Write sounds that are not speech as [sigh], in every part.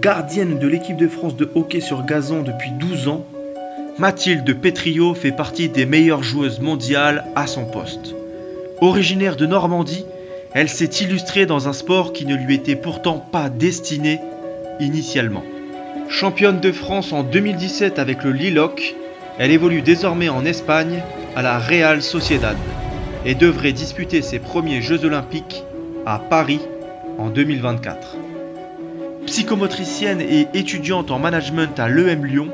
Gardienne de l'équipe de France de hockey sur gazon depuis 12 ans, Mathilde Pétriot fait partie des meilleures joueuses mondiales à son poste. Originaire de Normandie, elle s'est illustrée dans un sport qui ne lui était pourtant pas destiné initialement. Championne de France en 2017 avec le Liloc, elle évolue désormais en Espagne à la Real Sociedad et devrait disputer ses premiers Jeux olympiques à Paris en 2024. Psychomotricienne et étudiante en management à l'EM Lyon,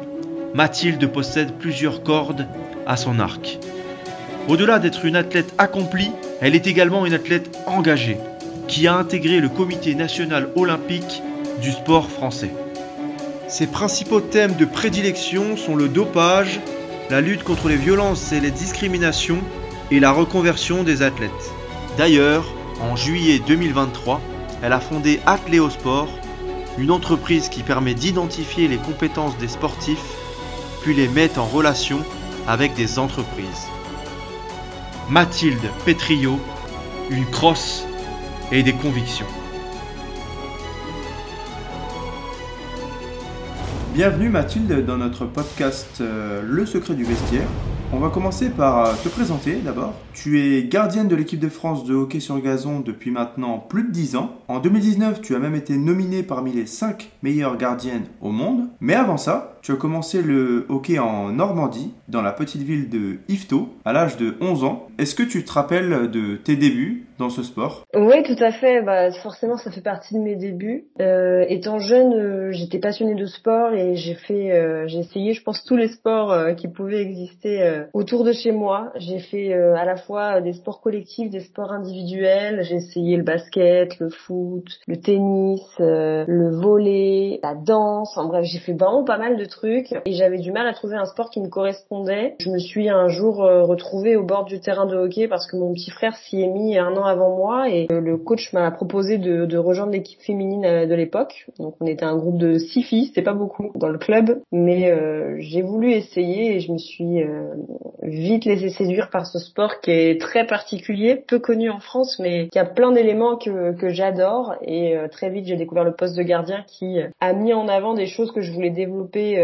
Mathilde possède plusieurs cordes à son arc. Au-delà d'être une athlète accomplie, elle est également une athlète engagée, qui a intégré le comité national olympique du sport français. Ses principaux thèmes de prédilection sont le dopage, la lutte contre les violences et les discriminations et la reconversion des athlètes. D'ailleurs, en juillet 2023, elle a fondé Atléosport, une entreprise qui permet d'identifier les compétences des sportifs, puis les met en relation avec des entreprises. Mathilde Pétriot, une crosse et des convictions. Bienvenue Mathilde dans notre podcast euh, Le secret du vestiaire. On va commencer par euh, te présenter d'abord. Tu es gardienne de l'équipe de France de hockey sur gazon depuis maintenant plus de 10 ans. En 2019, tu as même été nominée parmi les 5 meilleures gardiennes au monde. Mais avant ça, tu as commencé le hockey en Normandie, dans la petite ville de Yvetot, à l'âge de 11 ans. Est-ce que tu te rappelles de tes débuts dans ce sport? Oui, tout à fait. Bah, forcément, ça fait partie de mes débuts. Euh, étant jeune, euh, j'étais passionnée de sport et j'ai fait, euh, j'ai essayé, je pense, tous les sports qui pouvaient exister autour de chez moi. J'ai fait à la fois des sports collectifs, des sports individuels. J'ai essayé le basket, le foot, le tennis, le volley, la danse. En bref, j'ai fait vraiment pas mal de et j'avais du mal à trouver un sport qui me correspondait. Je me suis un jour euh, retrouvée au bord du terrain de hockey parce que mon petit frère s'y est mis un an avant moi et euh, le coach m'a proposé de, rejoindre l'équipe féminine euh, de l'époque. Donc on était un groupe de six filles, c'était pas beaucoup dans le club, mais j'ai voulu essayer et je me suis vite laissé séduire par ce sport qui est très particulier, peu connu en France, mais qui a plein d'éléments que j'adore et très vite j'ai découvert le poste de gardien qui a mis en avant des choses que je voulais développer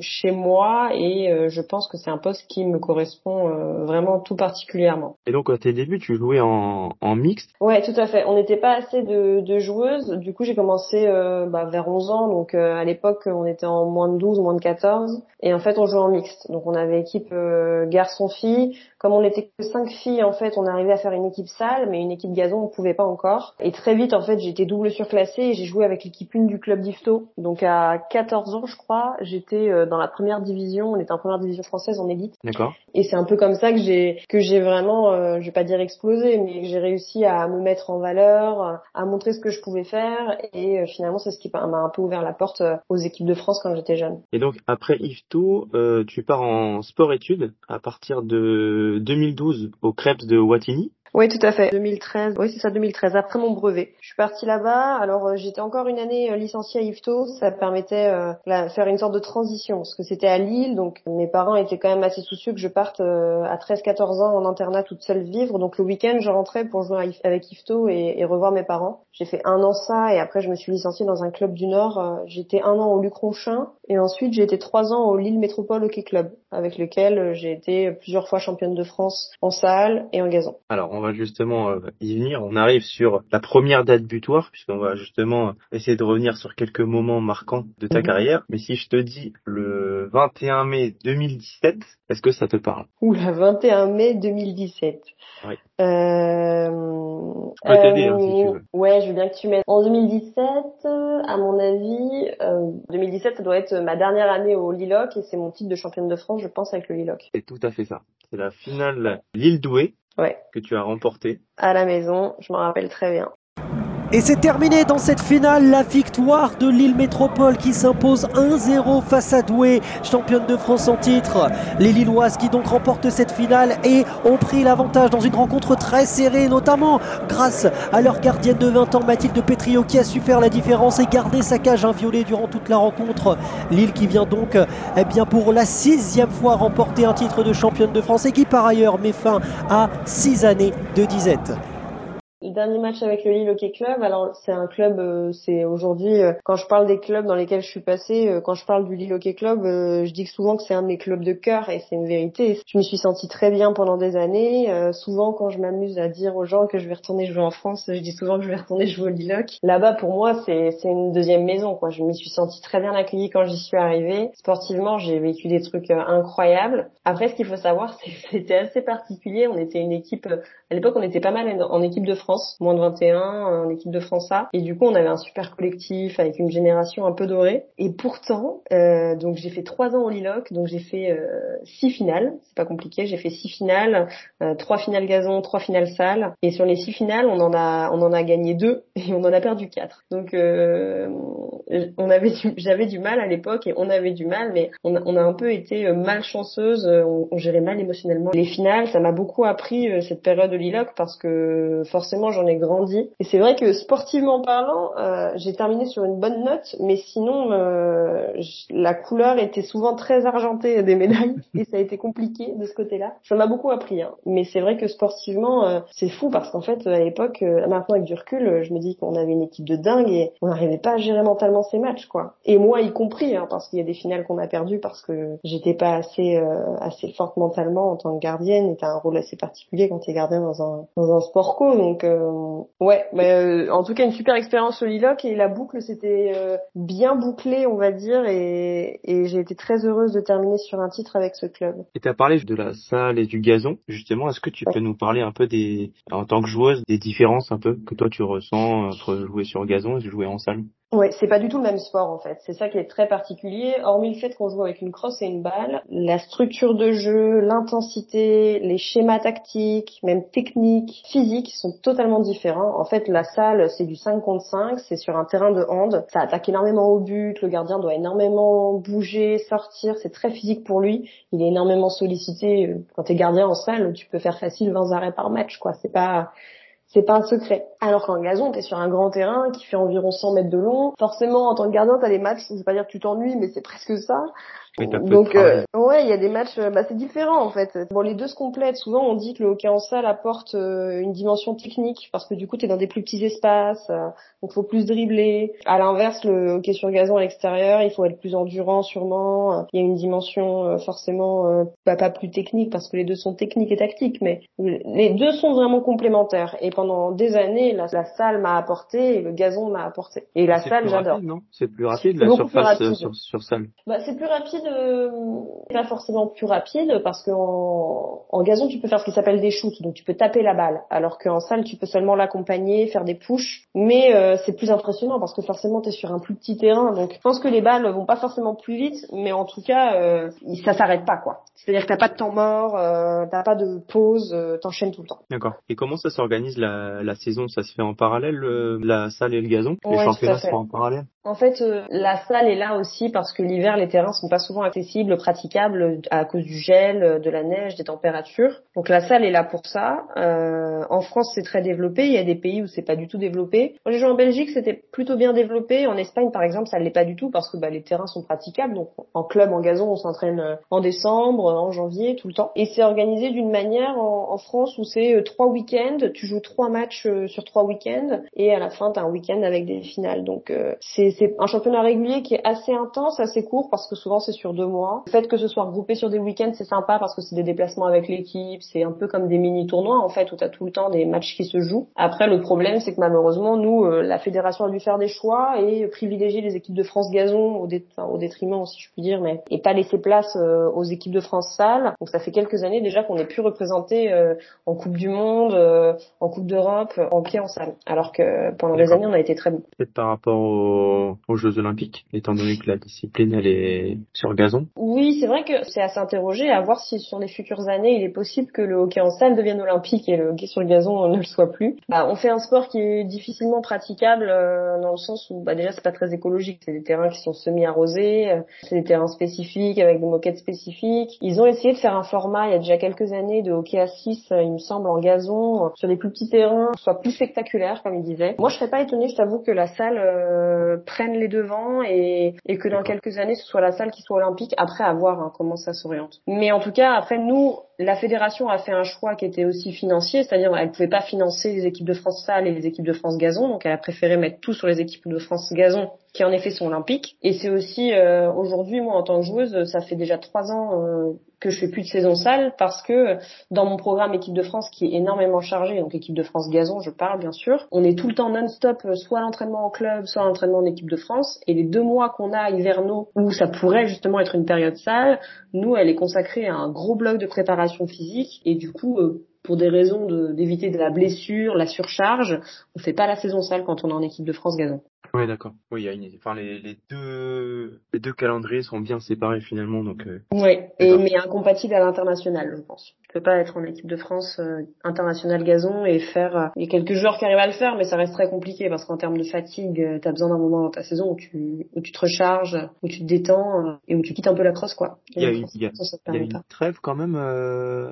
chez moi et je pense que c'est un poste qui me correspond vraiment tout particulièrement. Et donc à tes débuts, tu jouais en, en mixte? Ouais, tout à fait. On n'était pas assez de, de, joueuses. Du coup, j'ai commencé euh, bah, vers 11 ans. Donc euh, à l'époque, on était en moins de 12, moins de 14. Et en fait, on jouait en mixte. Donc on avait équipe euh, garçon-fille. Comme on n'était que cinq filles, en fait, on arrivait à faire une équipe salle, mais une équipe gazon, on pouvait pas encore. Et très vite, en fait, j'étais double surclassée et j'ai joué avec l'équipe 1 du club d'Ifto. Donc à 14 ans, je crois, j'étais euh, dans la première division. On était en première division française en élite. D'accord. Et c'est un peu comme ça que j'ai que j'ai vraiment, euh, je vais pas dire explosé, mais que j'ai réussi à me mettre en valeur, à montrer ce que je pouvais faire. Et euh, finalement, c'est ce qui m'a un peu ouvert la porte euh, aux équipes de France quand j'étais jeune. Et donc après Ifto, euh, tu pars en sport-études à partir de 2012 au Krebs de Wattignies. Oui, tout à fait. 2013. Oui, c'est ça, 2013. Après mon brevet, je suis partie là-bas. Alors euh, j'étais encore une année euh, licenciée à IFTO. Ça permettait euh, faire une sorte de transition parce que c'était à Lille. Donc mes parents étaient quand même assez soucieux que je parte à 13-14 ans en internat toute seule vivre. Donc le week-end, je rentrais pour jouer avec IFTO et, et revoir mes parents. J'ai fait un an ça et après je me suis licenciée dans un club du Nord. J'étais un an au Lucronchin et ensuite j'ai été trois ans au Lille Métropole Hockey Club avec lequel j'ai été plusieurs fois championne de France en salle et en gazon. Alors on va justement euh, y venir. On arrive sur la première date butoir, puisqu'on va justement essayer de revenir sur quelques moments marquants de ta mhm. carrière. Mais si je te dis le 21 mai 2017, est-ce que ça te parle? Ouh, le 21 mai 2017. Oui. Euh... Je peux t'aider hein, si tu veux. Ouais, je veux bien que tu m'aides. En 2017, à mon avis, euh, 2017, ça doit être ma dernière année au Liloc et c'est mon titre de championne de France, je pense, avec le Liloc. C'est tout à fait ça. C'est la finale Lille Douai ouais. que tu as remporté. À la maison, je m'en rappelle très bien. Et c'est terminé dans cette finale, la victoire de Lille Métropole qui s'impose 1-0 face à Douai, championne de France en titre. Les Lilloises qui donc remportent cette finale et ont pris l'avantage dans une rencontre très serrée, notamment grâce à leur gardienne de 20 ans, Mathilde Pétrio, qui a su faire la différence et garder sa cage inviolée durant toute la rencontre. Lille qui vient donc eh bien, pour la sixième fois remporter un titre de championne de France et qui par ailleurs met fin à six années de disette. Le dernier match avec le Lille Club, alors c'est un club, euh, c'est aujourd'hui, euh, quand je parle des clubs dans lesquels je suis passée, euh, quand je parle du Lille Hockey Club, je dis souvent que c'est un de mes clubs de cœur et c'est une vérité. Je me suis sentie très bien pendant des années. souvent quand je m'amuse à dire aux gens que je vais retourner jouer en France, je dis souvent que je vais retourner jouer au Lille Hockey. Là-bas pour moi c'est c'est une deuxième maison quoi. Je me suis sentie très bien accueillie quand j'y suis arrivée. Sportivement j'ai vécu des trucs incroyables. Après ce qu'il faut savoir c'est que c'était assez particulier. On était une équipe à l'époque on était pas mal en équipe de France, moins de 21, en équipe de France. Et du coup, on avait un super collectif avec une génération un peu dorée. Et pourtant, euh, donc j'ai fait trois ans au Liloc, donc j'ai fait euh, six finales. C'est pas compliqué. J'ai fait six finales, euh, trois finales gazon, trois finales salle. Et sur les six finales, on en a, on en a gagné deux [laughs] et on en a perdu quatre. Donc euh, on avait, j'avais du mal à l'époque et on avait du mal, mais on a, on a un peu été euh, malchanceuse. On, on gérait mal émotionnellement les finales. Ça m'a beaucoup appris cette période de Liloc parce que forcément j'en ai grandi. Et c'est vrai que sportivement parlant, euh, j'ai terminé sur une bonne note, mais sinon euh, la couleur était souvent très argentée des médailles [laughs] et ça a été compliqué de ce côté-là. Ça m'a beaucoup appris, hein. mais c'est vrai que sportivement euh, c'est fou parce qu'en fait à l'époque, euh, maintenant avec du recul, je me dis qu'on avait une équipe de dingue et on n'arrivait pas à gérer mentalement ces matchs quoi. Et moi y compris, hein, parce qu'il y a des finales qu'on a perdues parce que j'étais pas assez assez forte mentalement en tant que gardienne. Et t'as un rôle assez particulier quand t'es gardien dans un dans un sport co, donc ouais, mais en tout cas une super expérience au Liloc et la boucle s'était euh, bien bouclée on va dire et, et j'ai été très heureuse de terminer sur un titre avec ce club. Et tu as parlé de la salle et du gazon justement est-ce que tu peux nous parler un peu des en tant que joueuse des différences un peu que toi tu ressens entre jouer sur gazon et jouer en salle? Ouais, c'est pas du tout le même sport en fait. C'est ça qui est très particulier. Hormis le fait qu'on joue avec une crosse et une balle, la structure de jeu, l'intensité, les schémas tactiques, même techniques, physiques sont totalement différents. En fait, la salle, c'est du 5 contre 5, c'est sur un terrain de hand. Ça attaque énormément au but, le gardien doit énormément bouger, sortir, c'est très physique pour lui. Il est énormément sollicité. Quand t'es gardien en salle, tu peux faire facile 20 arrêts par match, quoi. C'est pas c'est pas un secret. Alors qu'en gazon, t'es sur un grand terrain qui fait environ 100 mètres de long. Forcément, en tant que gardien, t'as les matchs, je vais pas dire que tu t'ennuies, mais c'est presque ça. Donc euh, ouais, il y a des matchs, euh, bah, c'est différent en fait. Bon, les deux se complètent. Souvent, on dit que le hockey en salle apporte euh, une dimension technique parce que du coup, tu es dans des plus petits espaces, donc faut plus dribbler. À l'inverse, le hockey sur gazon à l'extérieur, il faut être plus endurant sûrement. Il y a une dimension forcément bah, pas plus technique parce que les deux sont techniques et tactiques, mais les deux sont vraiment complémentaires. Et pendant des années, la, salle m'a apporté et le gazon m'a apporté. Et la salle, j'adore. C'est plus rapide la surface sur, sur salle. Bah, c'est plus rapide euh, pas forcément plus rapide parce qu'en en gazon tu peux faire ce qui s'appelle des shoots, donc tu peux taper la balle, alors qu'en salle tu peux seulement l'accompagner, faire des pushs, mais euh, c'est plus impressionnant parce que forcément tu es sur un plus petit terrain, donc je pense que les balles vont pas forcément plus vite, mais en tout cas euh, ça s'arrête pas quoi. C'est-à-dire que t'as pas de temps mort, euh, t'as pas de pause, euh, t'enchaînes tout le temps. D'accord. Et comment ça s'organise la, la saison? Ça se fait en parallèle, la salle et le gazon? Les championnats se font en parallèle? En fait, la salle est là aussi parce que l'hiver les terrains sont pas souvent accessible, praticable à cause du gel, de la neige, des températures. Donc la salle est là pour ça. Euh, en France, c'est très développé. Il y a des pays où c'est pas du tout développé. Quand j'ai joué en Belgique, c'était plutôt bien développé. En Espagne, par exemple, ça l'est pas du tout parce que bah, les terrains sont praticables. Donc en club, en gazon, on s'entraîne euh, en décembre, en janvier, tout le temps. Et c'est organisé d'une manière en, France où c'est euh, trois week-ends. Tu joues trois matchs euh, sur trois week-ends et à la fin, tu as un week-end avec des finales. Donc c'est un championnat régulier qui est assez intense, assez court parce que souvent c'est sur deux mois le fait que ce soit regroupé sur des week-ends, c'est sympa parce que c'est des déplacements avec l'équipe, c'est un peu comme des mini-tournois en fait où tu as tout le temps des matchs qui se jouent. Après, le problème, c'est que malheureusement, nous, euh, la fédération a dû faire des choix et privilégier les équipes de France gazon au, au détriment, si je puis dire, mais et pas laisser place euh, aux équipes de France salle. Donc ça fait quelques années déjà qu'on n'est plus représenté euh, en Coupe du Monde, en Coupe d'Europe, en pied en salle. Alors que pendant des années, on a été très bon. Peut-être par rapport aux, Jeux Olympiques, étant donné que la discipline elle est sur gazon. Oui, c'est vrai que c'est à s'interroger, à voir si sur les futures années, il est possible que le hockey en salle devienne olympique et le hockey sur le gazon ne le soit plus. Bah, on fait un sport qui est difficilement praticable euh, dans le sens où bah, déjà c'est pas très écologique, c'est des terrains qui sont semi-arrosés, euh, c'est des terrains spécifiques avec des moquettes spécifiques. Ils ont essayé de faire un format il y a déjà quelques années de hockey à 6, euh, il me semble, en gazon, sur des plus petits terrains, soit plus spectaculaire comme ils disaient. Moi je serais pas étonnée, je t'avoue que la salle prenne les devants et, et que dans quelques années ce soit la salle qui soit olympique après à voir hein, comment ça s'oriente. Mais en tout cas après nous la fédération a fait un choix qui était aussi financier, c'est-à-dire elle pouvait pas financer les équipes de France salle et les équipes de France gazon, donc elle a préféré mettre tout sur les équipes de France gazon qui en effet sont olympiques. Et c'est aussi euh, aujourd'hui moi en tant que joueuse, ça fait déjà trois ans euh, que je fais plus de saison salle parce que dans mon programme équipe de France qui est énormément chargé, donc équipe de France gazon, je parle bien sûr, on est tout le temps non-stop, euh, soit l'entraînement en club, soit l'entraînement en équipe de France. Et les deux mois qu'on a hivernaux où ça pourrait justement être une période salle, nous elle est consacrée à un gros bloc de préparation physique et du coup pour des raisons d'éviter de, la blessure, la surcharge, on fait pas la saison salle quand on est en équipe de France gazon. Oui, d'accord. Oui, il y a une... enfin les, les, deux les deux calendriers sont bien séparés finalement, donc. Euh... Et mais incompatibles à l'international, je pense. Peux pas être en équipe de France euh, international gazon et faire. Euh, il y a quelques joueurs qui arrivent à le faire, mais ça reste très compliqué parce qu'en termes de fatigue, euh, tu as besoin d'un moment dans ta saison où tu où tu te recharges, où tu te détends euh, et où tu quittes un peu la crosse, quoi. Il y a, une, y a, y a une trêve quand même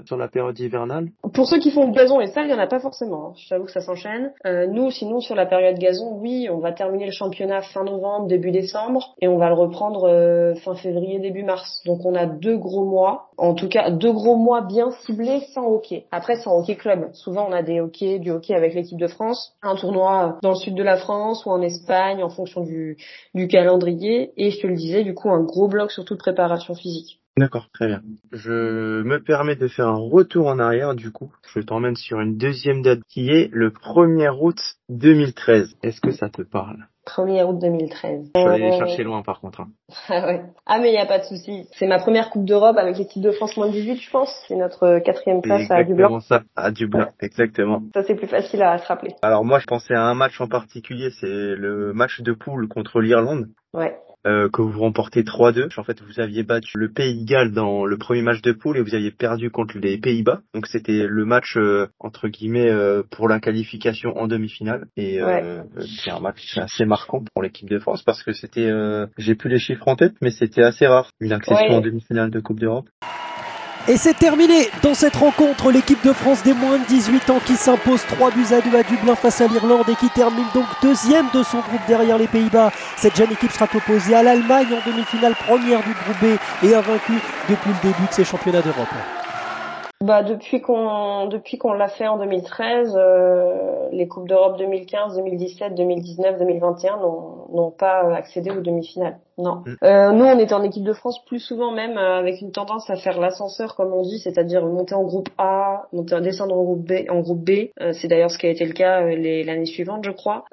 sur la période hivernale? Pour ceux qui font gazon et ça, il y en a pas forcément. Hein. J'avoue que ça s'enchaîne. nous, sinon sur la période gazon, oui, on va terminer le championnat fin novembre, début décembre, et on va le reprendre euh, fin février, début mars. Donc on a deux gros mois, en tout cas deux gros mois bien ciblés sans hockey. Après sans hockey club. Souvent on a des hockey, du hockey avec l'équipe de France, un tournoi dans le sud de la France ou en Espagne en fonction du, du calendrier. Et je te le disais, du coup un gros bloc sur toute préparation physique. D'accord, très bien. Je me permets de faire un retour en arrière du coup. Je t'emmène sur une deuxième date qui est le 1er août 2013. Est-ce que ça te parle? 1er août 2013. Je suis allé les chercher loin par contre. Hein. [laughs] Ah ouais. Ah mais il y a pas de souci. C'est ma première Coupe d'Europe avec l'équipe de France moins 18 je pense. C'est notre quatrième place à Dublin. ça, à Dublin, exactement. Ça c'est plus facile à se rappeler. Alors moi je pensais à un match en particulier, c'est le match de poule contre l'Irlande. Ouais. Euh, que vous remportez 3-2. En fait, vous aviez battu le Pays Galles dans le premier match de poule et vous aviez perdu contre les Pays-Bas. Donc c'était le match euh, entre guillemets euh, pour la qualification en demi-finale. Et c'est un match assez marquant pour l'équipe de France parce que c'était, j'ai plus les chiffres en tête, mais c'était assez rare une accession en demi-finale de Coupe d'Europe. Et c'est terminé dans cette rencontre. L'équipe de France des moins de 18 ans qui s'impose 3 buts à 2 à Dublin face à l'Irlande et qui termine donc deuxième de son groupe derrière les Pays-Bas. Cette jeune équipe sera opposée à l'Allemagne en demi-finale première du groupe B et a vaincu depuis le début de ces championnats d'Europe. Bah depuis qu'on depuis qu'on l'a fait en 2013, euh, les coupes d'Europe 2015, 2017, 2019, 2021 n'ont pas accédé aux demi-finales. Non. Mm. Euh, nous, on était en équipe de France plus souvent même euh, avec une tendance à faire l'ascenseur, comme on dit, c'est-à-dire monter en groupe A, monter, descendre en groupe B. En groupe B, euh, c'est d'ailleurs ce qui a été le cas euh, l'année suivante, je crois.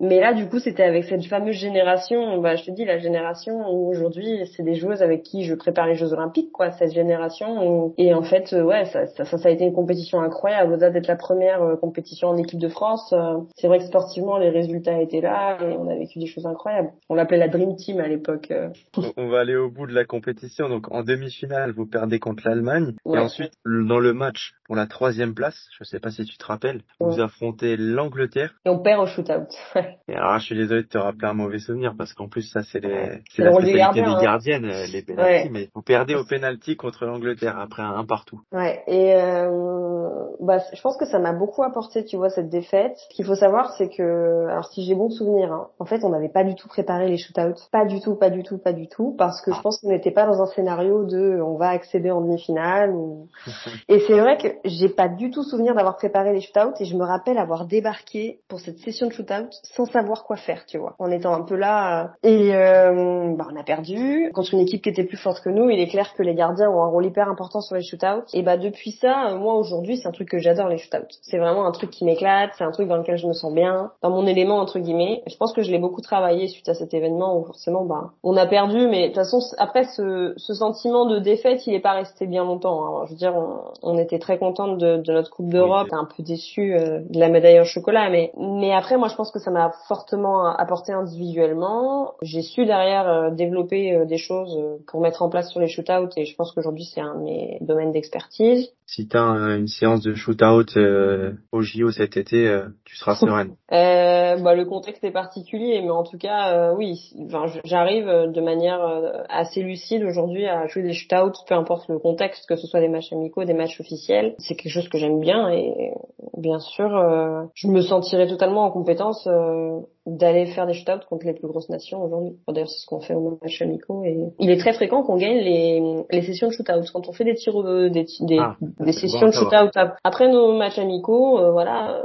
mais là, du coup, c'était avec cette fameuse génération. Bah, je te dis, la génération où aujourd'hui, c'est des joueuses avec qui je prépare les Jeux Olympiques, quoi. Cette génération. et en fait, ouais, ça, ça, ça, a été une compétition incroyable. Au-delà d'être la première compétition en équipe de France, c'est vrai que sportivement, les résultats étaient là et on a vécu des choses incroyables. On l'appelait la Dream Team à l'époque. Euh. On va aller au bout de la compétition. Donc en demi-finale, vous perdez contre l'Allemagne. Et ensuite, dans le match pour la troisième place, je sais pas si tu te rappelles, vous affrontez l'Angleterre. Et on perd au shootout. [laughs] et alors, je suis désolé de te rappeler un mauvais souvenir parce qu'en plus, ça, c'est les, c'est la spécialité gardien, des hein. gardiennes, euh, les pénalties. Mais vous perdez au penalty contre l'Angleterre après un, un, partout. Ouais. Et euh, bah, je pense que ça m'a beaucoup apporté, tu vois, cette défaite. Ce qu'il faut savoir, c'est que, alors si j'ai bon souvenir, hein, en fait, on n'avait pas du tout préparé les shootouts. Pas du tout, pas du tout, pas du tout, parce que je pense qu'on n'était pas dans un scénario de on va accéder en demi-finale. Ou... [laughs] et c'est vrai que j'ai pas du tout souvenir d'avoir préparé les shootouts et je me rappelle avoir débarqué pour cette session de shootout sans savoir quoi faire, tu vois, en étant un peu là. Euh, et euh, bah, on a perdu contre une équipe qui était plus forte que nous. Il est clair que les gardiens ont un rôle hyper important sur les shootouts. Et bah depuis ça, euh, moi aujourd'hui, c'est un truc que j'adore les shootouts. C'est vraiment un truc qui m'éclate, c'est un truc dans lequel je me sens bien, dans mon élément entre guillemets. je pense que je l'ai beaucoup travaillé suite à cet événement où forcément bah on a perdu, mais de toute façon après ce, ce sentiment de défaite, il est pas resté bien longtemps. Hein. Je veux dire, on, on était très contente de, de, notre Coupe d'Europe, un peu déçu euh, de la médaille en chocolat, mais mais après moi je pense que ça m'a fortement apporté individuellement. J'ai su derrière euh, développer euh, des choses pour mettre en place sur les shootouts et je pense qu'aujourd'hui c'est un de mes domaines d'expertise. Si t'as un- une séance de shootout euh, au JO cet été, euh, tu seras [laughs] sereine. Euh, bah, le contexte est particulier, mais en tout cas, euh, oui, enfin, j'arrive euh, de manière euh, assez lucide aujourd'hui à jouer des shootouts, peu importe le contexte, que ce soit des matchs amicaux, des matchs officiels. C'est quelque chose que j'aime bien et bien sûr, euh, je me sentirais totalement en compétence euh, d'aller faire des shootouts contre les plus grosses nations aujourd'hui. Enfin, D'ailleurs, c'est ce qu'on fait au match amicaux et il est très fréquent qu'on gagne les, les sessions de shootouts quand on fait des tirs, au- des, des, Ah, des sessions bon de savoir. shootout ap- après nos matchs amicaux. euh, voilà.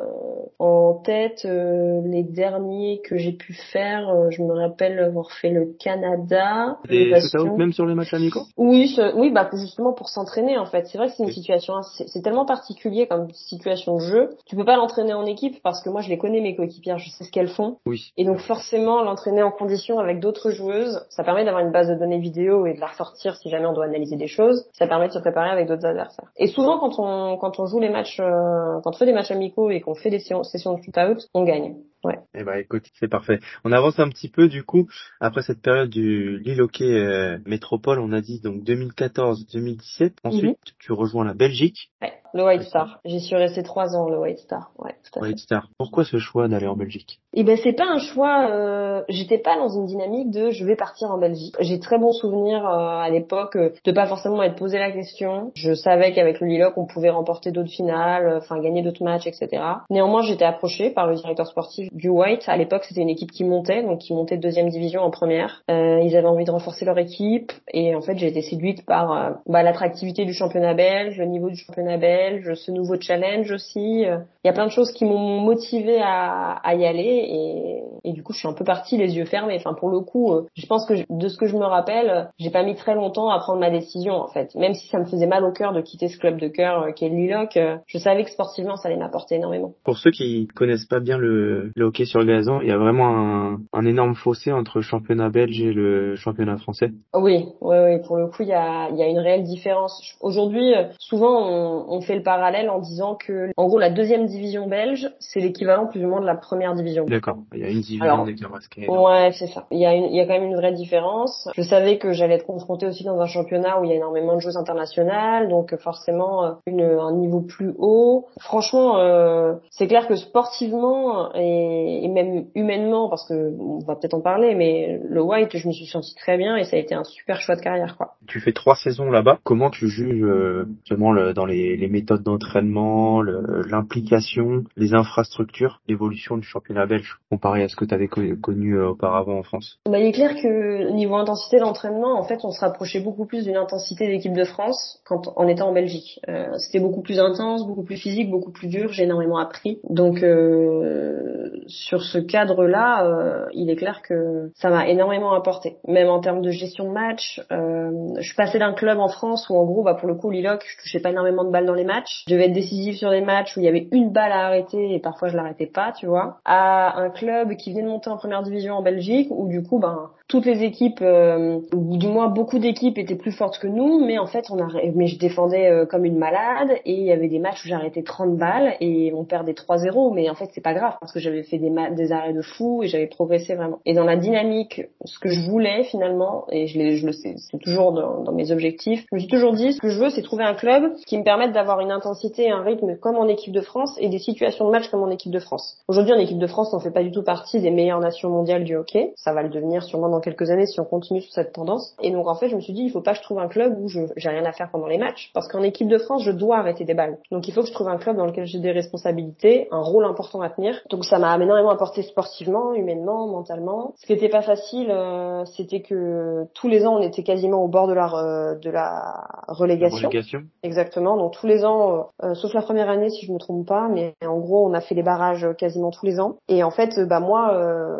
En tête, euh, les derniers que j'ai pu faire, euh, je me rappelle avoir fait le Canada. Les shootouts nations. même sur les matchs amicaux? Oui, oui, bah justement pour s'entraîner en fait. C'est vrai que c'est une situation, c'est c'est tellement particulier comme situation de jeu. Tu peux pas l'entraîner en équipe parce que moi je les connais mes coéquipières, je sais ce qu'elles font. Oui. Et donc forcément l'entraîner en condition avec d'autres joueuses, ça permet d'avoir une base de données vidéo et de la ressortir si jamais on doit analyser des choses. Ça permet de se préparer avec d'autres adversaires. Et souvent quand on quand on joue les matchs, euh, quand on fait des matchs amicaux et qu'on fait des séances- sessions de shootout, on gagne. Ouais. Eh ben écoute, c'est parfait. On avance un petit peu du coup après cette période du Lille Hockey euh, Métropole, on a dit donc 2014-2017. Ensuite, Mhm. tu rejoins la Belgique, Ouais, le White Star. J'y suis restée trois ans, le White Star. Ouais, tout à fait. White Star. Pourquoi ce choix d'aller en Belgique? Eh ben c'est pas un choix. Euh, J'étais pas dans une dynamique de je vais partir en Belgique. J'ai très bon souvenir euh, à l'époque euh, de pas forcément être posé la question. Je savais qu'avec le Liloc on pouvait remporter d'autres finales, euh, enfin gagner d'autres matchs, etc. Néanmoins j'étais approchée par le directeur sportif du White. À l'époque c'était une équipe qui montait, donc qui montait de deuxième division en première. Euh, ils avaient envie de renforcer leur équipe et en fait j'ai été séduite par euh, bah, l'attractivité du championnat belge, le niveau du championnat belge, ce nouveau challenge aussi. Il y a plein de choses qui m'ont motivée à, à y aller et, et du coup je suis un peu partie les yeux fermés. Enfin pour le coup, euh, je pense que je- de ce que je me rappelle, j'ai pas mis très longtemps à prendre ma décision en fait. Même si ça me faisait mal au cœur de quitter ce club de cœur euh, qui est le Liloc, euh, je savais que sportivement ça allait m'apporter énormément. Pour ceux qui connaissent pas bien le, le hockey sur gazon, il y a vraiment un, un énorme fossé entre le championnat belge et le championnat français. Oui, oui, oui. Pour le coup, il y a, il y a une réelle différence. Aujourd'hui, souvent, on, on fait le parallèle en disant que, en gros, la deuxième division belge, c'est l'équivalent plus ou moins de la première division. D'accord. Il y a une division d'écart basket. Ouais, c'est ça. Il y a une, il y a quand même une vraie différence. Je savais que j'allais être confrontée aussi dans un championnat où il y a énormément de joueuses internationales, donc forcément euh, une, un niveau plus haut. Franchement, euh, c'est clair que sportivement et, et même humainement, parce que on va peut-être en parler, mais le White, je m'y suis sentie très bien et ça a été un super choix de carrière, quoi. Tu fais trois saisons là-bas. Comment tu juges euh, justement le- dans les, les méthodes d'entraînement, l'implication, les infrastructures, l'évolution du championnat belge comparé à ce que tu avais connu euh, auparavant en France Bah, il est clair que niveau intensité d'entraînement, en fait, on se rapprochait beaucoup plus d'une intensité d'équipe de France quand en étant en Belgique. Euh, C'était beaucoup plus intense, beaucoup plus physique, beaucoup plus dur. J'ai énormément appris. Donc euh, sur ce cadre-là, il est clair que ça m'a énormément apporté. Même en termes de gestion de match, je suis passée d'un club en France où en gros, bah pour le coup, Liloc, je touchais pas énormément de balles dans les matchs. Je devais être décisive sur des matchs où il y avait une balle à arrêter et parfois je l'arrêtais pas, tu vois. À un club qui venait de monter en première division en Belgique où du coup, ben toutes les équipes, euh, ou du moins beaucoup d'équipes étaient plus fortes que nous, mais en fait, on a, mais je défendais euh, comme une malade et il y avait des matchs où j'arrêtais 30 balles et on perdait 3-0, mais en fait, c'est pas grave parce que j'avais fait des, arrêts de fou et j'avais progressé vraiment. Et dans la dynamique, ce que je voulais finalement, et je, le sais, c'est toujours dans, dans mes objectifs, je me suis toujours dit, ce que je veux, c'est trouver un club qui me permette d'avoir une intensité et un rythme comme en équipe de France et des situations de match comme en équipe de France. Aujourd'hui, en équipe de France, on fait pas du tout partie des meilleures nations mondiales du hockey. Ça va le devenir sûrement dans quelques années si on continue sur cette tendance. Et donc, en fait, je me suis dit, il faut pas que je trouve un club où je, j'ai rien à faire pendant les matchs. Parce qu'en équipe de France, je dois arrêter des balles. Donc, il faut que je trouve un club dans lequel j'ai des responsabilités, un rôle important à tenir. Donc, ça m'a énormément apporté sportivement, humainement, mentalement. Ce qui était pas facile, euh, c'était que tous les ans, on était quasiment au bord de la, re- de la relégation. Relégation Exactement. Donc tous les ans, euh, euh, sauf la première année si je me trompe pas, mais en gros on a fait les barrages quasiment tous les ans. Et en fait, euh, bah moi, euh,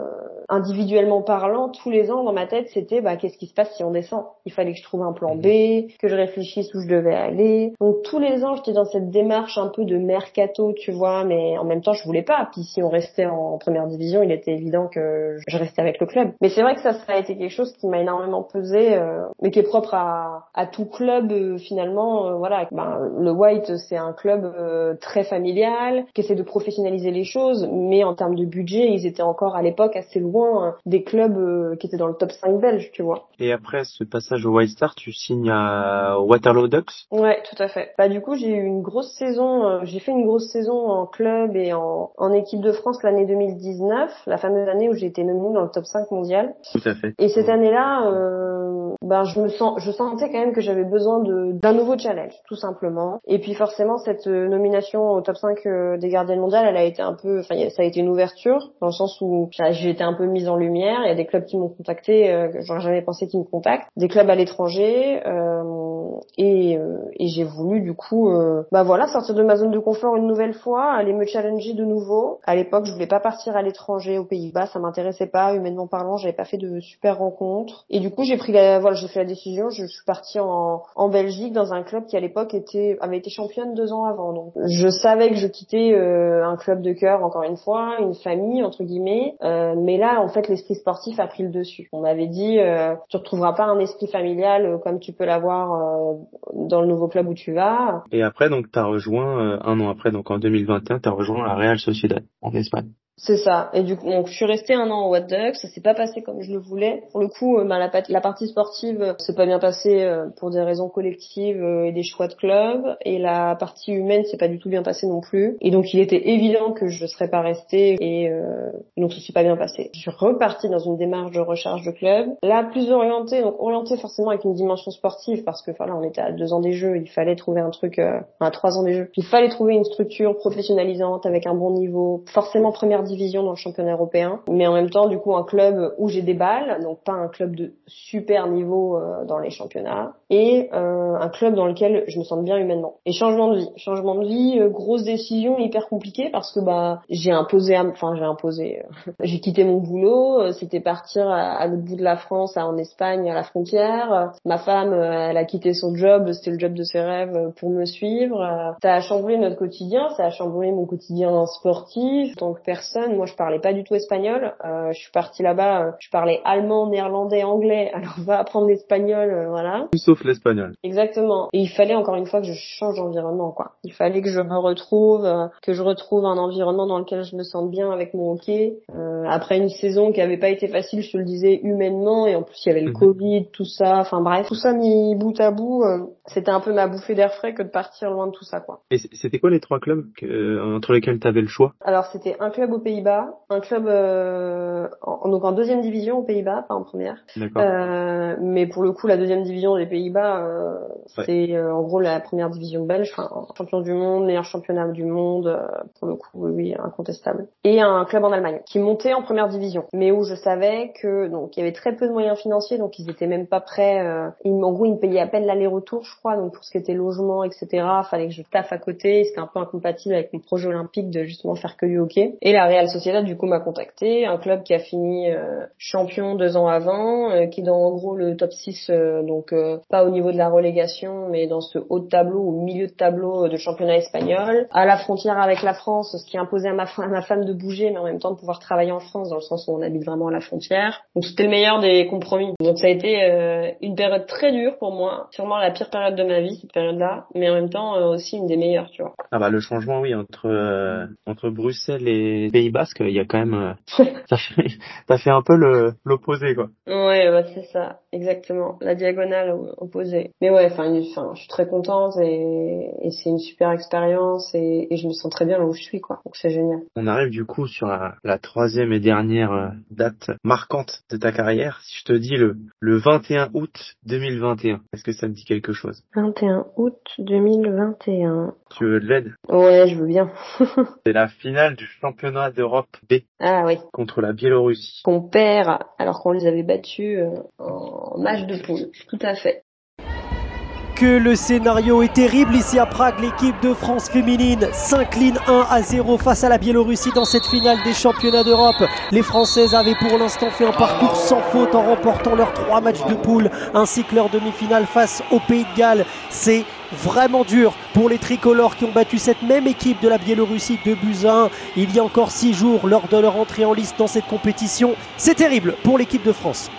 individuellement parlant, tous les ans dans ma tête c'était bah qu'est-ce qui se passe si on descend? Il fallait que je trouve un plan B, que je réfléchisse où je devais aller. Donc tous les ans j'étais dans cette démarche un peu de mercato, tu vois, mais en même temps je voulais pas. Puis si on restait en première division, il était évident que je restais avec le club. Mais c'est vrai que ça, ça a été quelque chose qui m'a énormément pesé, euh, mais qui est propre à, à tout club euh, finalement. euh, voilà, ben, le White c'est un club euh, très familial qui essaie de professionnaliser les choses, mais en termes de budget, ils étaient encore à l'époque assez loin loin des clubs qui étaient dans le top 5 belge, tu vois. Et après ce passage au White Star, tu signes à Waterloo Ducks? Ouais, tout à fait. Bah du coup, j'ai eu une grosse saison, j'ai fait une grosse saison en club et en, en équipe de France l'année 2019, la fameuse année où j'ai été nominée dans le top 5 mondial. Tout à fait. Et cette année-là, euh, ben je me sens, je sentais quand même que j'avais besoin de d'un nouveau challenge, tout simplement. Et puis forcément, cette euh, nomination au top 5 euh, des gardiennes mondiales, elle a été un peu, enfin ça a été une ouverture dans le sens où j'ai été un peu mise en lumière. Il y a des clubs qui m'ont contacté, euh, que j'aurais jamais pensé qu'ils me contactent, des clubs à l'étranger, euh, et, et j'ai voulu du coup, bah voilà, sortir de ma zone de confort une nouvelle fois, aller me challenger de nouveau. À l'époque, je voulais pas partir à l'étranger, aux Pays-Bas, ça m'intéressait pas, humainement parlant, j'avais pas fait de super rencontres. Et du coup, j'ai pris la, voilà, j'ai fait la décision, je suis partie en, en Belgique dans un club qui à l'époque était avait été championne deux ans avant. Donc, je savais que je quittais euh, un club de cœur, encore une fois, une famille entre guillemets. Euh, mais là, en fait, l'esprit sportif a pris le dessus. On m'avait dit, euh, tu retrouveras pas un esprit familial euh, comme tu peux l'avoir euh, dans le nouveau club où tu vas. Et après, donc, t'as rejoint un an après, donc en 2021, t'as rejoint la Real Sociedad en Espagne. C'est ça. Et du coup, donc, je suis restée un an au What Ducks. Ça s'est pas passé comme je le voulais. Pour le coup, euh, bah, la, partie sportive euh, s'est pas bien passée euh, pour des raisons collectives et des choix de club. Et la partie humaine s'est pas du tout bien passée non plus. Et donc, il était évident que je serais pas restée. Et donc, ça s'est pas bien passé. Je suis repartie dans une démarche de recharge de club. Là, plus orientée, donc orientée forcément avec une dimension sportive parce que, voilà, on était à deux ans des jeux. Il fallait trouver un truc, à trois ans des jeux. Il fallait trouver une structure professionnalisante avec un bon niveau. Forcément première division dans le championnat européen, mais en même temps du coup un club où j'ai des balles, donc pas un club de super niveau euh, dans les championnats, et euh, un club dans lequel je me sens bien humainement. Et changement de vie, changement de vie, euh, grosse décision hyper compliquée parce que bah j'ai imposé, enfin j'ai imposé, [laughs] j'ai quitté mon boulot, c'était partir à, l'autre bout de la France, en Espagne, à la frontière. Ma femme, elle a quitté son job, c'était le job de ses rêves pour me suivre. Ça a chamboulé notre quotidien, ça a chamboulé mon quotidien sportif, en tant que personne moi, je parlais pas du tout espagnol. Euh, je suis partie là-bas, euh, je parlais allemand, néerlandais, anglais. [laughs] Alors, va apprendre l'espagnol, euh, voilà. Tout sauf l'espagnol. Exactement. Et il fallait encore une fois que je change d'environnement, quoi. Il fallait que je me retrouve, que je retrouve un environnement dans lequel je me sente bien avec mon hockey. après une saison qui avait pas été facile, je te le disais, humainement, et en plus il y avait le mhm. Covid, tout ça. Enfin bref, tout ça mis bout à bout, c'était un peu ma bouffée d'air frais que de partir loin de tout ça, quoi. Et c'était quoi les trois clubs entre lesquels tu avais le choix? Alors c'était un club au Pays-Bas, un club euh, en, donc en deuxième division aux Pays-Bas, pas en première. Euh, mais pour le coup, la deuxième division des Pays-Bas, euh, c'est euh, en gros la première division belge, enfin champion du monde, meilleur championnat du monde, euh, pour le coup, oui, incontestable. Et un club en Allemagne qui montait en première division, mais où je savais que donc il y avait très peu de moyens financiers, donc ils étaient même pas prêts. en gros, ils me payaient à peine l'aller-retour, je crois, donc pour ce qui était logement, etc. Fallait que je taffe à côté. C'était un peu incompatible avec mon projet olympique de justement faire que du hockey. Et la Real Sociedad du coup m'a contacté, un club qui a fini euh, champion deux ans avant, euh, qui est dans en gros le top 6, euh, donc pas au niveau de la relégation, mais dans ce haut de tableau, au milieu de tableau de championnat espagnol, à la frontière avec la France, ce qui imposait à ma, à ma femme de bouger, mais en même temps de pouvoir travailler en France, dans le sens où on habite vraiment à la frontière. Donc c'était le meilleur des compromis. Donc ça a été une période très dure pour moi, sûrement la pire période de ma vie cette période-là, mais en même temps aussi une des meilleures, tu vois. Ah bah le changement oui entre entre Bruxelles et Basque, il y a quand même euh, [laughs] ça fait un peu l'opposé quoi. Ouais, bah c'est ça, exactement, la diagonale opposée. Mais ouais, enfin, je suis très contente et, et c'est une super expérience et, et, je me sens très bien là où je suis quoi. Donc c'est génial. On arrive du coup sur la, la troisième et dernière euh, date marquante de ta carrière. Si je te dis le le 21 août 2021, est-ce que ça me dit quelque chose? 21 août 2021. Tu veux de l'aide? Ouais, je veux bien. [laughs] c'est la finale du championnat d'Europe B. Ah oui. Contre la Biélorussie. Qu'on perd alors qu'on les avait battus euh, match de poule. Tout à fait que le scénario est terrible ici à Prague. L'équipe de France féminine s'incline 1 à 0 face à la Biélorussie dans cette finale des championnats d'Europe. Les Françaises avaient pour l'instant fait un parcours sans faute en remportant leurs trois matchs de poule ainsi que leur demi-finale face au Pays de Galles. C'est vraiment dur pour les tricolores qui ont battu cette même équipe de la Biélorussie de 1 il y a encore six jours lors de leur entrée en liste dans cette compétition. C'est terrible pour l'équipe de France.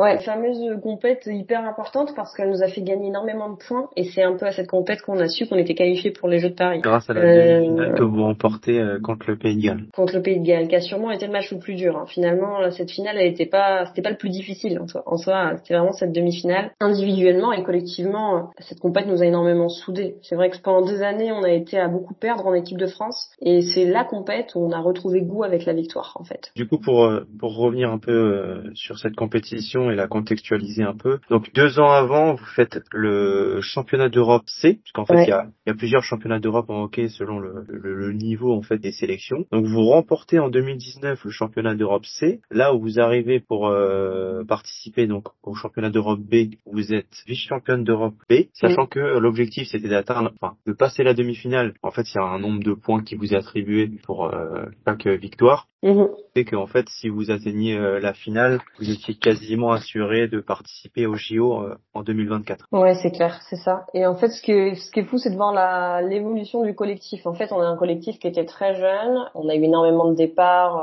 Ouais, fameuse compète hyper importante parce qu'elle nous a fait gagner énormément de points et c'est un peu à cette compète qu'on a su qu'on était qualifié pour les Jeux de Paris. Grâce à la demi-finale que vous remportez contre le Pays de Galles. Contre le Pays de Galles, qui a sûrement été le match le plus dur. Hein. Finalement, cette finale, elle était pas, c'était pas le plus difficile en soi. En soi, c'était vraiment cette demi-finale. Individuellement et collectivement, cette compète nous a énormément soudés. C'est vrai que pendant deux années, on a été à beaucoup perdre en équipe de France et c'est la compète où on a retrouvé goût avec la victoire en fait. Du coup, pour pour revenir un peu sur cette compétition et la contextualiser un peu. Donc deux ans avant, vous faites le championnat d'Europe C, parce qu'en fait il y, a, y, a, plusieurs championnats d'Europe en hockey selon le, le, le, niveau en fait des sélections. Donc vous remportez en 2019 le championnat d'Europe C, là où vous arrivez pour euh, participer donc au championnat d'Europe B, vous êtes vice-championne d'Europe B, sachant que l'objectif c'était d'atteindre, enfin de passer la demi-finale. En fait il y a un nombre de points qui vous est attribué pour euh, chaque victoire. Mmh. C'est qu'en fait, si vous atteignez euh, la finale, vous étiez quasiment assuré de participer au JO euh, en 2024. Ouais, c'est clair, c'est ça. Et en fait, ce qui est, ce qui est fou, c'est de voir la, l'évolution du collectif. En fait, on est un collectif qui était très jeune. On a eu énormément de départs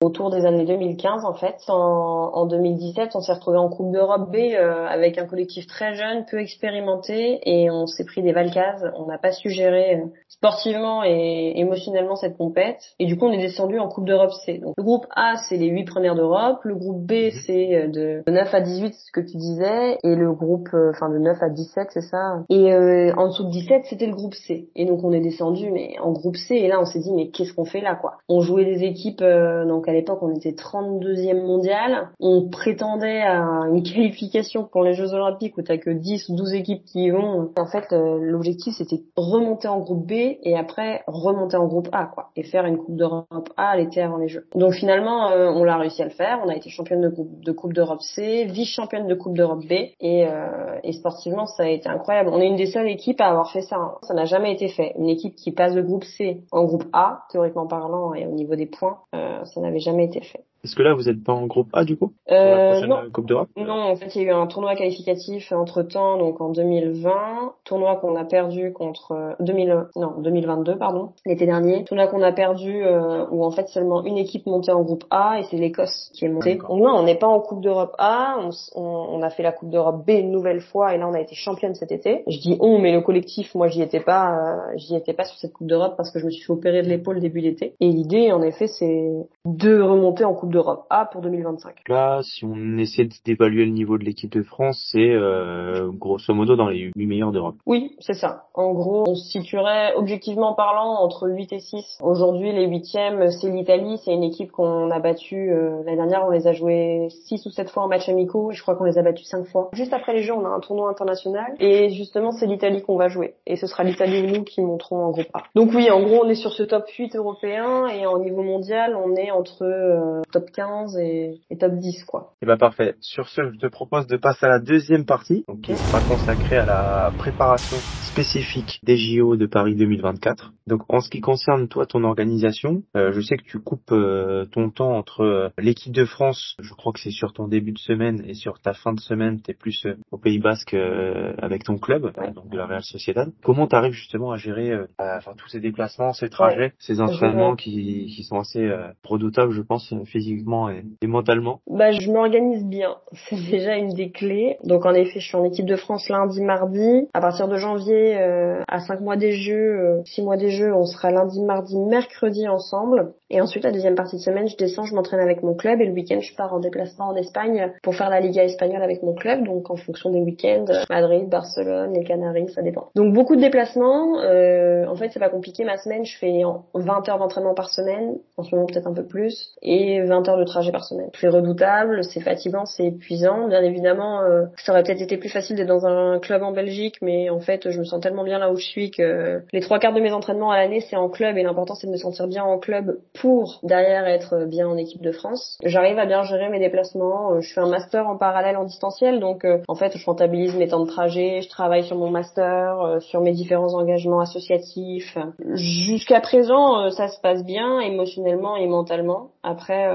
euh, autour des années 2015, en fait. En, en 2017, on s'est retrouvé en Coupe d'Europe B euh, avec un collectif très jeune, peu expérimenté, et on s'est pris des valcases. On n'a pas su gérer sportivement et émotionnellement cette compète. Et du coup, on est descendu en Coupe d'Europe donc le groupe A, c'est les 8 premières d'Europe, le groupe B, mhm. c'est euh, de 9 à 18, ce que tu disais, et le groupe, euh, enfin de 9 à 17, c'est ça? Et euh, en dessous de 17, c'était le groupe C. Et donc on est descendu, mais en groupe C, et là on s'est dit, mais qu'est-ce qu'on fait là, quoi? On jouait des équipes, donc à l'époque on était 32e mondial, on prétendait à une [laughs] qualification pour les Jeux Olympiques où t'as que 10 ou 12 équipes qui y vont. En fait, l'objectif c'était remonter en groupe B et après remonter en groupe A, quoi, et faire une Coupe d'Europe A l'été avant les Jeux. Donc finalement, euh, on l'a réussi à le faire. On a été championne de de coupe d'Europe C, vice-championne de Coupe d'Europe B, et, euh, et, sportivement, ça a été incroyable. On est une des seules équipes à avoir fait ça. Hein. Ça n'a jamais été fait. Une équipe qui passe de groupe C en groupe A, théoriquement parlant, et au niveau des points, euh, ça n'avait jamais été fait. Est-ce que là, vous êtes pas en groupe A du coup euh, non. Coupe d'Europe? Non, en fait, il y a eu un tournoi qualificatif entre temps, donc en 2020, tournoi qu'on a perdu contre 2000, euh, non 2022 pardon, l'été dernier, tournoi qu'on a perdu euh, où en fait seulement une équipe montait en groupe A et c'est l'Écosse qui est montée. Donc non, on n'est pas en Coupe d'Europe A, on, on, a fait la Coupe d'Europe B une nouvelle fois et là on a été championne cet été. Je dis on, mais le collectif, moi j'y étais pas, euh, j'y étais pas sur cette Coupe d'Europe parce que je me suis fait opérer de l'épaule début d'été. Et l'idée, en effet, c'est de remonter en Coupe d'Europe A pour 2025. Là, si on essaie d'évaluer le niveau de l'équipe de France, c'est euh, grosso modo dans les 8 meilleurs d'Europe. Oui, c'est ça. En gros, on se situerait objectivement parlant entre 8 et 6. Aujourd'hui, les huitièmes, c'est l'Italie. C'est une équipe qu'on a battue euh, l'année dernière. On les a joués 6 ou 7 fois en match amicaux. Je crois qu'on les a battus 5 fois. Juste après les Jeux, on a un tournoi international. Et justement, c'est l'Italie qu'on va jouer. Et ce sera l'Italie ou nous qui monterons en groupe A. Donc oui, en gros, on est sur ce top 8 européen. Et en niveau mondial, on est entre euh, top 15 et, top 10 quoi. Et eh bah ben, parfait. Sur ce, je te propose de passer à la deuxième partie, donc qui sera consacrée à la préparation spécifique des JO de Paris 2024. Donc en ce qui concerne toi ton organisation, euh, je sais que tu coupes euh, ton temps entre euh, l'équipe de France, je crois que c'est sur ton début de semaine et sur ta fin de semaine, tu es plus au Pays Basque avec ton club, donc de la Real Sociedad. Comment tu arrives justement à gérer enfin tous ces déplacements, ces trajets, ces entraînements qui, qui sont assez redoutables je pense physiquement et, mentalement? Bah je m'organise bien, [laughs] c'est déjà une des clés. Donc en effet, je suis en équipe de France lundi, mardi. À partir de janvier euh, à 5 mois des jeux, 6 euh, mois des jeux, on sera lundi, mardi, mercredi ensemble. Et ensuite, la deuxième partie de semaine, je descends, je m'entraîne avec mon club et le week-end, je pars en déplacement en Espagne pour faire la Liga espagnole avec mon club. Donc, en fonction des week-ends, Madrid, Barcelone, les Canaries, ça dépend. Donc, beaucoup de déplacements. Euh, en fait, c'est pas compliqué. Ma semaine, je fais 20 heures d'entraînement par semaine. En ce moment, peut-être un peu plus. Et 20 heures de trajet par semaine. C'est redoutable, c'est fatigant, c'est épuisant. Bien évidemment, euh, ça aurait peut-être été plus facile d'être dans un club en Belgique, mais en fait, je me sens tellement bien là où je suis que les trois quarts de mes entraînements à l'année, c'est en club. Et l'important, c'est de me sentir bien en club pour derrière être bien en équipe de France. J'arrive à bien gérer mes déplacements. Euh, je fais un master en parallèle en distanciel, donc euh, en fait je rentabilise mes temps de trajet, je travaille sur mon master, euh, sur mes différents engagements associatifs. Jusqu'à présent, ça se passe bien émotionnellement et mentalement. Après,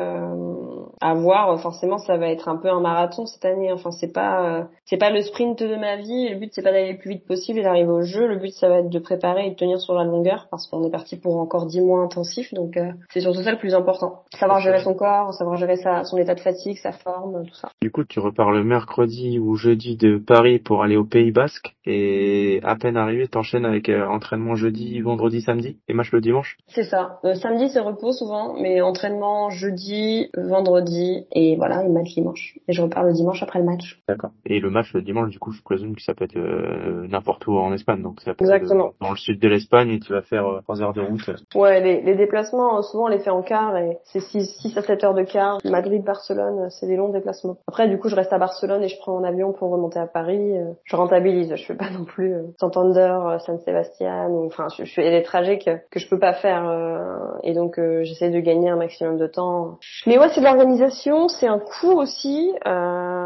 à voir, forcément ça va être un peu un marathon cette année. Enfin c'est pas c'est pas le sprint de ma vie. Le but c'est pas d'aller le plus vite possible et d'arriver au jeu. Le but ça va être de préparer et de tenir sur la longueur parce qu'on est parti pour encore dix mois intensifs. Donc C'est surtout ça le plus important. Savoir gérer son corps, savoir gérer sa, son état de fatigue, sa forme, tout ça. Du coup, tu repars le mercredi ou jeudi de Paris pour aller au Pays Basque et à peine arrivé, t'enchaînes avec euh, entraînement jeudi, vendredi, samedi et match le dimanche. C'est ça. Euh, samedi c'est repos souvent, mais entraînement jeudi, vendredi et voilà, et match dimanche. Et je repars le dimanche après le match. D'accord. Et le match le dimanche, du coup, je présume que ça peut être euh, n'importe où en Espagne, donc ça Exactement. Dans le sud de l'Espagne et tu vas faire euh, 3 heures de route. Ouais, les, les déplacements, souvent on les fait en car et c'est 6, 6 à 7 heures de car. Madrid-Barcelone, c'est des longs déplacements. Après, du coup, je reste à Barcelone et je prends mon avion pour remonter à Paris. Je rentabilise, je fais pas [laughs] non plus Santander, San Sebastian, enfin, je, fais des trajets que, que je peux pas faire et donc j'essaie de gagner un maximum de temps. Mais ouais, c'est de l'organisation, c'est un coût aussi euh,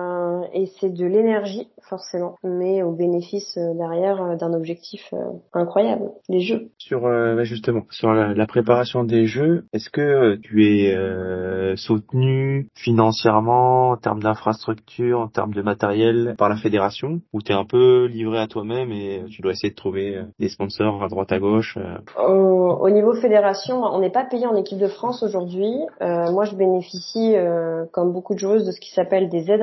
et c'est de l'énergie forcément, mais au bénéfice derrière d'un objectif incroyable, les jeux. Sur euh, justement sur la, la, préparation des jeux, est-ce que tu es euh, soutenu financièrement en termes d'infrastructure, en termes de matériel par la fédération, ou tu es un peu livré à toi-même et tu dois essayer de trouver des sponsors à droite à gauche au, au niveau fédération, on n'est pas payé en équipe de France aujourd'hui. Euh, moi, je bénéficie, euh, comme beaucoup de joueuses, de ce qui s'appelle des aides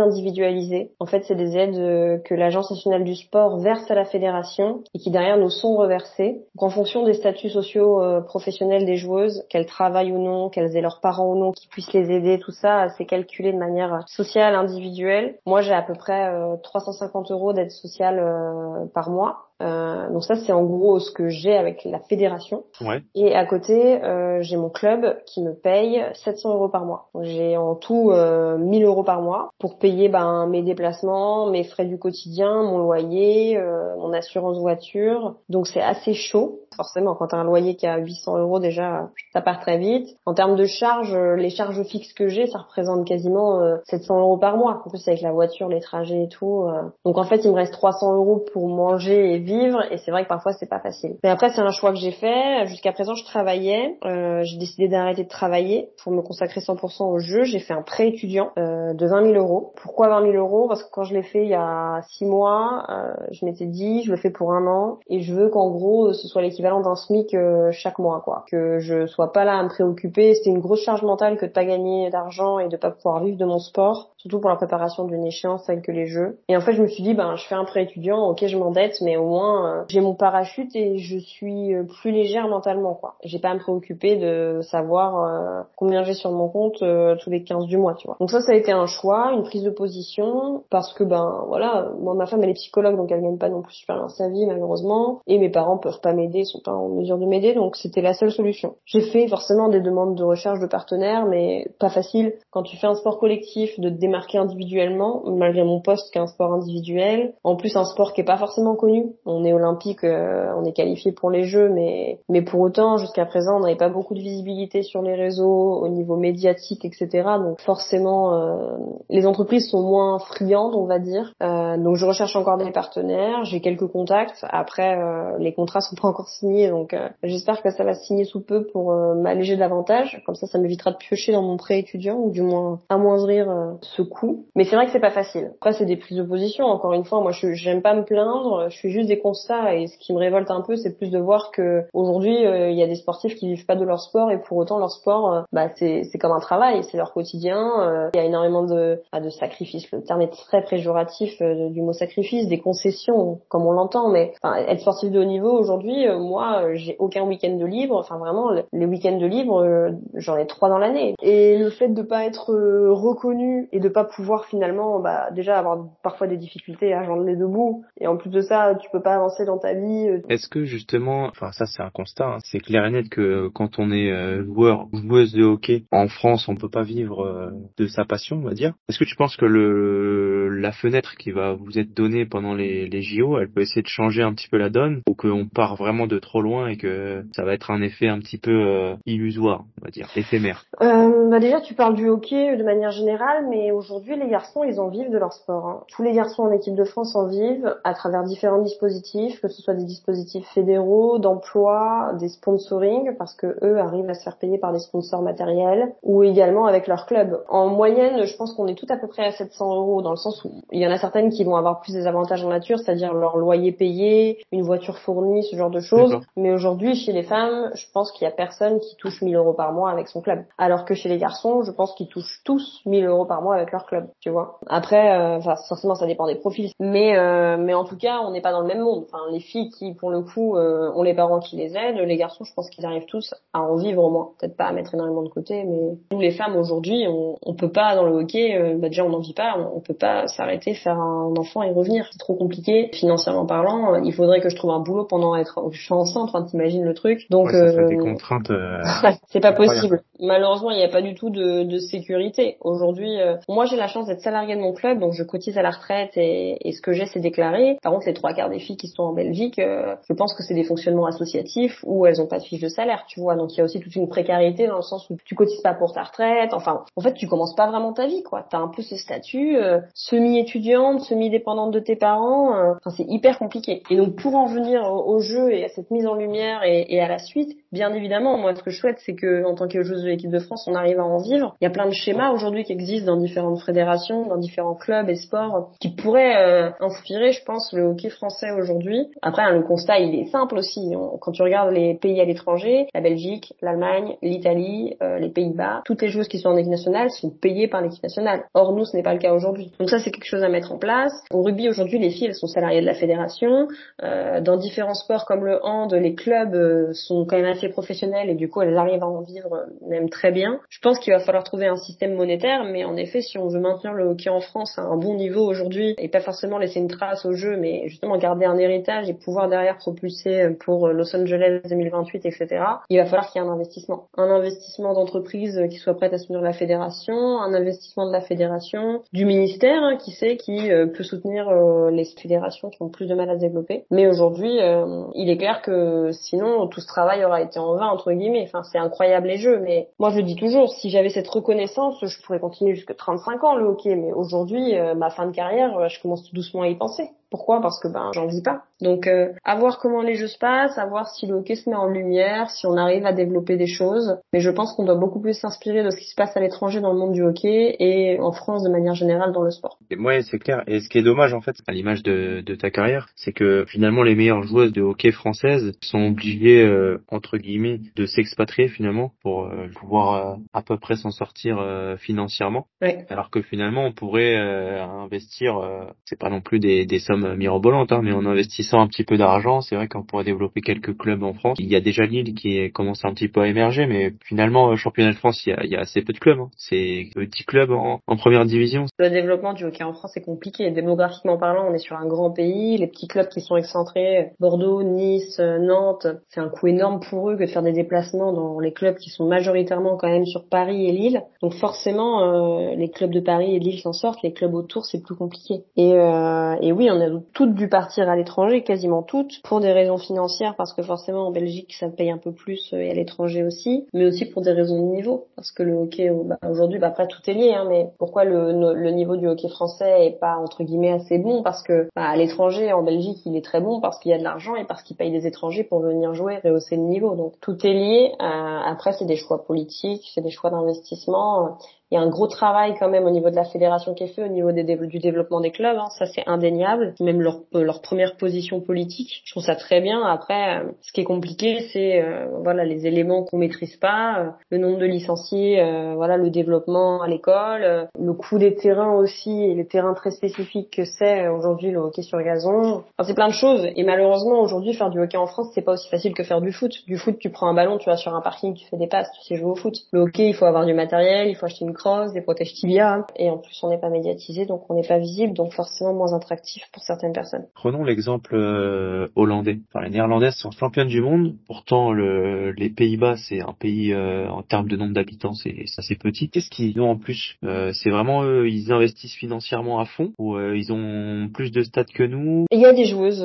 En fait, c'est des aides euh, que l'Agence nationale du sport verse à la fédération et qui derrière nous sont reversées. Donc, en fonction des statuts sociaux euh, professionnels des joueuses, qu'elles travaillent ou non, qu'elles aient leurs parents ou non qui puissent les aider, tout ça, c'est calculé de manière sociale, individuelle. Moi, j'ai à peu près 350 euros d'aide sociale par mois. Euh, donc ça c'est en gros ce que j'ai avec la fédération. Ouais. Et à côté euh, j'ai mon club qui me paye 700 euros par mois. J'ai en tout euh, 1000 euros par mois pour payer ben, mes déplacements, mes frais du quotidien, mon loyer, euh, mon assurance voiture. Donc c'est assez chaud. Forcément quand t'as un loyer qui a 800 euros déjà ça part très vite. En termes de charges, les charges fixes que j'ai ça représente quasiment 700 euros par mois. En plus avec la voiture, les trajets et tout. Donc en fait il me reste 300 euros pour manger et vivre et c'est vrai que parfois c'est pas facile. Mais après c'est un choix que j'ai fait. Jusqu'à présent je travaillais, euh, j'ai décidé d'arrêter de travailler pour me consacrer 100% au jeu. J'ai fait un prêt étudiant euh, de 20 000 euros. Pourquoi 20 000 euros? Parce que quand je l'ai fait il y a six mois, euh, je m'étais dit je le fais pour un an et je veux qu'en gros ce soit l'équivalent d'un SMIC euh, chaque mois quoi. Que je sois pas là à me préoccuper. C'était une grosse charge mentale que de pas gagner d'argent et de pas pouvoir vivre de mon sport, surtout pour la préparation d'une échéance telle que les jeux. Et en fait je me suis dit ben je fais un prêt étudiant, ok je m'endette mais au moins euh, j'ai mon parachute et je suis euh, plus légère mentalement quoi. J'ai pas à me préoccuper de savoir euh, combien j'ai sur mon compte tous les 15 du mois. Donc ça ça a été un choix, une prise de position parce que ben voilà, moi ma femme elle est psychologue donc elle gagne pas non plus super bien sa vie malheureusement et mes parents peuvent pas m'aider, sont pas en mesure de m'aider donc c'était la seule solution. J'ai fait forcément des demandes de recherche de partenaires mais pas facile quand tu fais un sport collectif de te démarquer individuellement malgré mon poste qui est un sport individuel, en plus un sport qui est pas forcément connu. On est olympique, euh, on est qualifié pour les Jeux, mais mais pour autant, jusqu'à présent, on n'avait pas beaucoup de visibilité sur les réseaux, au niveau médiatique, etc. Donc forcément, euh, les entreprises sont moins friandes, on va dire. Euh, donc je recherche encore des partenaires, j'ai quelques contacts. Après, euh, les contrats sont pas encore signés, donc euh, j'espère que ça va signer sous peu pour euh, m'alléger davantage. Comme ça, ça m'évitera de piocher dans mon prêt étudiant ou du moins amoindrir ce coût. Mais c'est vrai que c'est pas facile. Après, c'est des prises de position. Encore une fois, moi, je j'aime pas me plaindre. Je fais juste des constats et ce qui me révolte un peu, c'est plus de voir que aujourd'hui, euh, il y a des sportifs qui vivent pas de leur sport et pour autant leur sport, euh, bah c'est c'est comme un travail, c'est leur quotidien. Euh, il y a énormément de bah, de sacrifices. Le terme est très péjoratif du mot sacrifice, des concessions comme on l'entend, mais être sportif de haut niveau aujourd'hui, moi, j'ai aucun week-end de libre. Enfin vraiment, les week-ends de libre, j'en ai trois dans l'année. Et le fait de pas être reconnu et de pas pouvoir finalement, bah déjà avoir parfois des difficultés à joindre les deux bouts. Et en plus de ça, tu peux pas avancer dans ta vie. Est-ce que justement, enfin ça c'est un constat, hein, c'est clair et net que quand on est euh, joueur ou joueuse de hockey en France, on peut pas vivre euh, de sa passion, on va dire. Est-ce que tu penses que le la fenêtre qui va vous être donnée pendant les, les JO, elle peut essayer de changer un petit peu la donne ou qu'on part vraiment de trop loin et que ça va être un effet un petit peu euh, illusoire, on va dire, éphémère? Euh, bah Déjà, tu parles du hockey de manière générale, mais aujourd'hui, les garçons, ils en vivent de leur sport. Hein. Tous les garçons en équipe de France en vivent à travers différents dispositifs, que ce soit des dispositifs fédéraux, d'emploi, des sponsoring, parce que eux arrivent à se faire payer par des sponsors matériels, ou également avec leur club. En moyenne, je pense qu'on est tout à peu près à 700 euros, dans le sens où il y en a certaines qui vont avoir plus des avantages en nature, c'est-à-dire leur loyer payé, une voiture fournie, ce genre de choses. Mais aujourd'hui, chez les femmes, je pense qu'il y a personne qui touche 1000 euros par mois avec son club. Alors que chez les garçons, je pense qu'ils touchent tous 1000 euros par mois avec leur club, tu vois. Après, euh, forcément, ça dépend des profils. Mais, euh, mais en tout cas, on n'est pas dans le même monde. Enfin, les filles qui, pour le coup, euh, ont les parents qui les aident, les garçons, je pense qu'ils arrivent tous à en vivre au moins. Peut-être pas à mettre énormément de côté, mais nous, les femmes, aujourd'hui, on, on peut pas, dans le hockey, bah, déjà, on n'en vit pas, on, peut pas s'arrêter, faire un enfant et revenir. C'est trop compliqué. Financièrement parlant, il faudrait que je trouve un boulot pendant être, je suis enceinte, enfin, t'imagines le truc. Donc, des contraintes. [laughs] c'est pas possible. Malheureusement, il n'y a pas du tout de, de sécurité. Aujourd'hui, moi, j'ai la chance d'être salariée de mon club, donc je cotise à la retraite et, et ce que j'ai, c'est déclaré. Par contre, les trois quarts des qui sont en Belgique, euh, je pense que c'est des fonctionnements associatifs où elles ont pas de fiche de salaire, tu vois. Donc il y a aussi toute une précarité dans le sens où tu cotises pas pour ta retraite. Enfin, en fait, tu commences pas vraiment ta vie, quoi. T'as un peu ce statut euh, semi-étudiante, semi-dépendante de tes parents. Euh, enfin, c'est hyper compliqué. Et donc pour en venir au, jeu et à cette mise en lumière et, à la suite, bien évidemment, moi, ce que je souhaite, c'est que en tant que joueuse de l'équipe de France, on arrive à en vivre. Il y a plein de schémas aujourd'hui qui existent dans différentes fédérations, dans différents clubs et sports, qui pourraient inspirer, je pense, le hockey français aujourd'hui. Après, hein, le constat, il est simple aussi. Quand tu regardes les pays à l'étranger, la Belgique, l'Allemagne, l'Italie, euh, les Pays-Bas, toutes les joueuses qui sont en équipe nationale sont payées par l'équipe nationale. Or, nous, ce n'est pas le cas aujourd'hui. Donc ça, c'est quelque chose à mettre en place. Au rugby, aujourd'hui, les filles, elles sont salariées de la fédération. Euh, dans différents sports comme le hand, les clubs sont quand même assez professionnelles et du coup elles arrivent à en vivre même très bien. Je pense qu'il va falloir trouver un système monétaire, mais en effet, si on veut maintenir le hockey en France à un bon niveau aujourd'hui et pas forcément laisser une trace au jeu, mais justement garder un héritage et pouvoir derrière propulser pour Los Angeles 2028, etc. Il va falloir qu'il y ait un investissement, un investissement d'entreprise qui soit prête à soutenir la fédération, un investissement de la fédération, du ministère hein, qui sait qui euh, peut soutenir euh, les fédérations qui ont plus de mal à se développer. Mais aujourd'hui, euh, il est clair que sinon tout ce travail aura été en vain entre guillemets. Enfin, c'est incroyable les jeux, mais moi je dis toujours, si j'avais cette reconnaissance, je pourrais continuer jusqu'à 35 ans le hockey. Mais aujourd'hui, euh, ma fin de carrière, euh, je commence tout doucement à y penser. Pourquoi? Parce que ben j'en vis pas. Donc euh, à voir comment les jeux se passent, à voir si le hockey se met en lumière, si on arrive à développer des choses. Mais je pense qu'on doit beaucoup plus s'inspirer de ce qui se passe à l'étranger dans le monde du hockey et en France de manière générale dans le sport. Ouais, c'est clair. Et ce qui est dommage en fait, à l'image de, de ta carrière, c'est que finalement les meilleures joueuses de hockey françaises sont obligées euh, entre guillemets de s'expatrier finalement pour euh, pouvoir euh, à peu près s'en sortir financièrement. Ouais. Alors que finalement on pourrait investir, c'est pas non plus des, des sommes mirobolante, hein, mais en investissant un petit peu d'argent, c'est vrai qu'on pourrait développer quelques clubs en France. Il y a déjà Lille qui commence un petit peu à émerger, mais finalement, au championnat de France, il y a, il y a assez peu de clubs. Hein. C'est petits clubs en, en, première division. Le développement du hockey en France est compliqué. Démographiquement parlant, on est sur un grand pays. Les petits clubs qui sont excentrés, Bordeaux, Nice, Nantes, c'est un coût énorme pour eux que de faire des déplacements dans les clubs qui sont majoritairement quand même sur Paris et Lille. Donc forcément, euh, les clubs de Paris et de Lille s'en sortent. Les clubs autour, c'est plus compliqué. Et, euh, et oui, on a toutes dû partir à l'étranger, quasiment toutes, pour des raisons financières, parce que forcément en Belgique ça paye un peu plus euh, et à l'étranger aussi, mais aussi pour des raisons de niveau, parce que le hockey euh, bah, aujourd'hui, bah, après tout est lié, hein, mais pourquoi le, niveau du hockey français est pas entre guillemets assez bon? Parce que bah, à l'étranger, en Belgique, il est très bon parce qu'il y a de l'argent et parce qu'ils payent des étrangers pour venir jouer rehausser le niveau. Donc tout est lié. Euh, après, c'est des choix politiques, c'est des choix d'investissement il y a un gros travail quand même au niveau de la fédération qui est fait, au niveau du développement des clubs, hein, ça c'est indéniable. Même leur, euh, première position politique, je trouve ça très bien. Après, euh, ce qui est compliqué, c'est euh, voilà les éléments qu'on maîtrise pas, le nombre de licenciés, voilà le développement à l'école, le coût des terrains aussi, et les terrains très spécifiques que c'est aujourd'hui le hockey sur gazon. Enfin, c'est plein de choses. Et malheureusement aujourd'hui faire du hockey en France, c'est pas aussi facile que faire du foot. Du foot, tu prends un ballon, tu vas sur un parking, tu fais des passes, tu sais jouer au foot. Le hockey, il faut avoir du matériel, il faut acheter une crosse, des protèges tibia, et en plus on n'est pas médiatisé, donc on n'est pas visible, donc forcément moins attractif pour certaines personnes. Prenons l'exemple euh, hollandais. Enfin, les Néerlandaises sont championnes du monde, pourtant le, les Pays-Bas c'est un pays euh, en termes de nombre d'habitants c'est assez petit. Qu'est-ce qu'ils ont en plus? Euh, C'est vraiment eux, ils investissent financièrement à fond ou ils ont plus de stades que nous? Il y a des joueuses,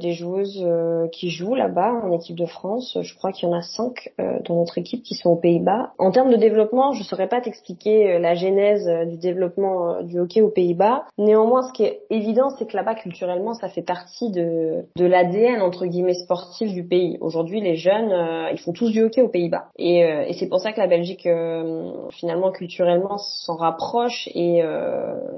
des joueuses qui jouent là-bas en équipe de France. Je crois qu'il y en a cinq dans notre équipe qui sont aux Pays-Bas. En termes de développement, je saurais pas t'expliquer expliquer la genèse du développement du hockey aux Pays-Bas. Néanmoins, ce qui est évident, c'est que là-bas, culturellement, ça fait partie de, de l'ADN, entre guillemets, sportif du pays. Aujourd'hui, les jeunes, ils font tous du hockey aux Pays-Bas. Et, et c'est pour ça que la Belgique, finalement, culturellement, s'en rapproche. Et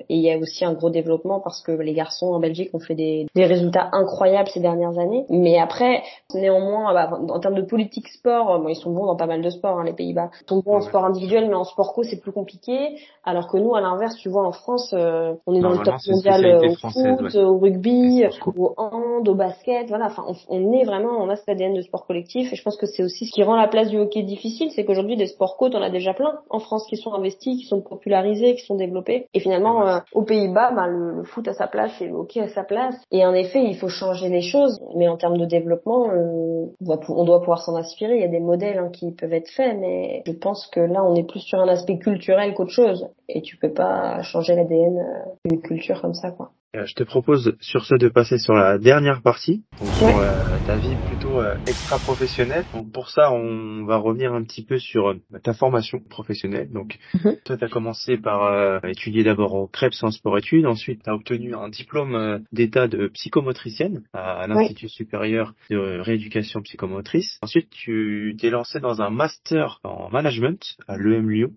il y a aussi un gros développement parce que les garçons en Belgique ont fait des, des résultats incroyables ces dernières années. Mais après, néanmoins, bah, en termes de politique sport, bon, ils sont bons dans pas mal de sports, hein, les Pays-Bas. Ils sont bons en sport individuel, mais en sport co, c'est plus compliqué. Alors que nous, à l'inverse, tu vois, en France, euh, on est dans le top mondial euh, au foot, au rugby, au hand, au basket. Voilà, enfin, on, on, est vraiment, on a cet ADN de sport collectif. Et je pense que c'est aussi ce qui rend la place du hockey difficile, c'est qu'aujourd'hui, des sports co, on a déjà plein en France qui sont investis, qui sont popularisés, qui sont développés. Et finalement, euh, aux Pays-Bas, bah, le, le, foot à sa place et le hockey à sa place. Et en effet, il faut changer les choses. Mais en termes de développement, on doit, on doit pouvoir s'en inspirer. Il y a des modèles hein, qui peuvent être faits, mais je pense que là, on est plus sur un aspect culturel qu'autre chose. Et tu peux pas changer l'ADN euh, d'une culture comme ça, quoi. Euh, je te propose sur ce de passer sur la dernière partie, sur euh, ta vie plutôt euh, extra-professionnelle. Donc pour ça, on va revenir un petit peu sur ta formation professionnelle. Donc mhm. toi, tu as commencé par étudier d'abord au CREPS en sport-études, ensuite tu as obtenu un diplôme d'état de psychomotricienne à, l'Institut supérieur de rééducation psychomotrice. Ensuite, tu t'es lancé dans un master en management à l'EM Lyon.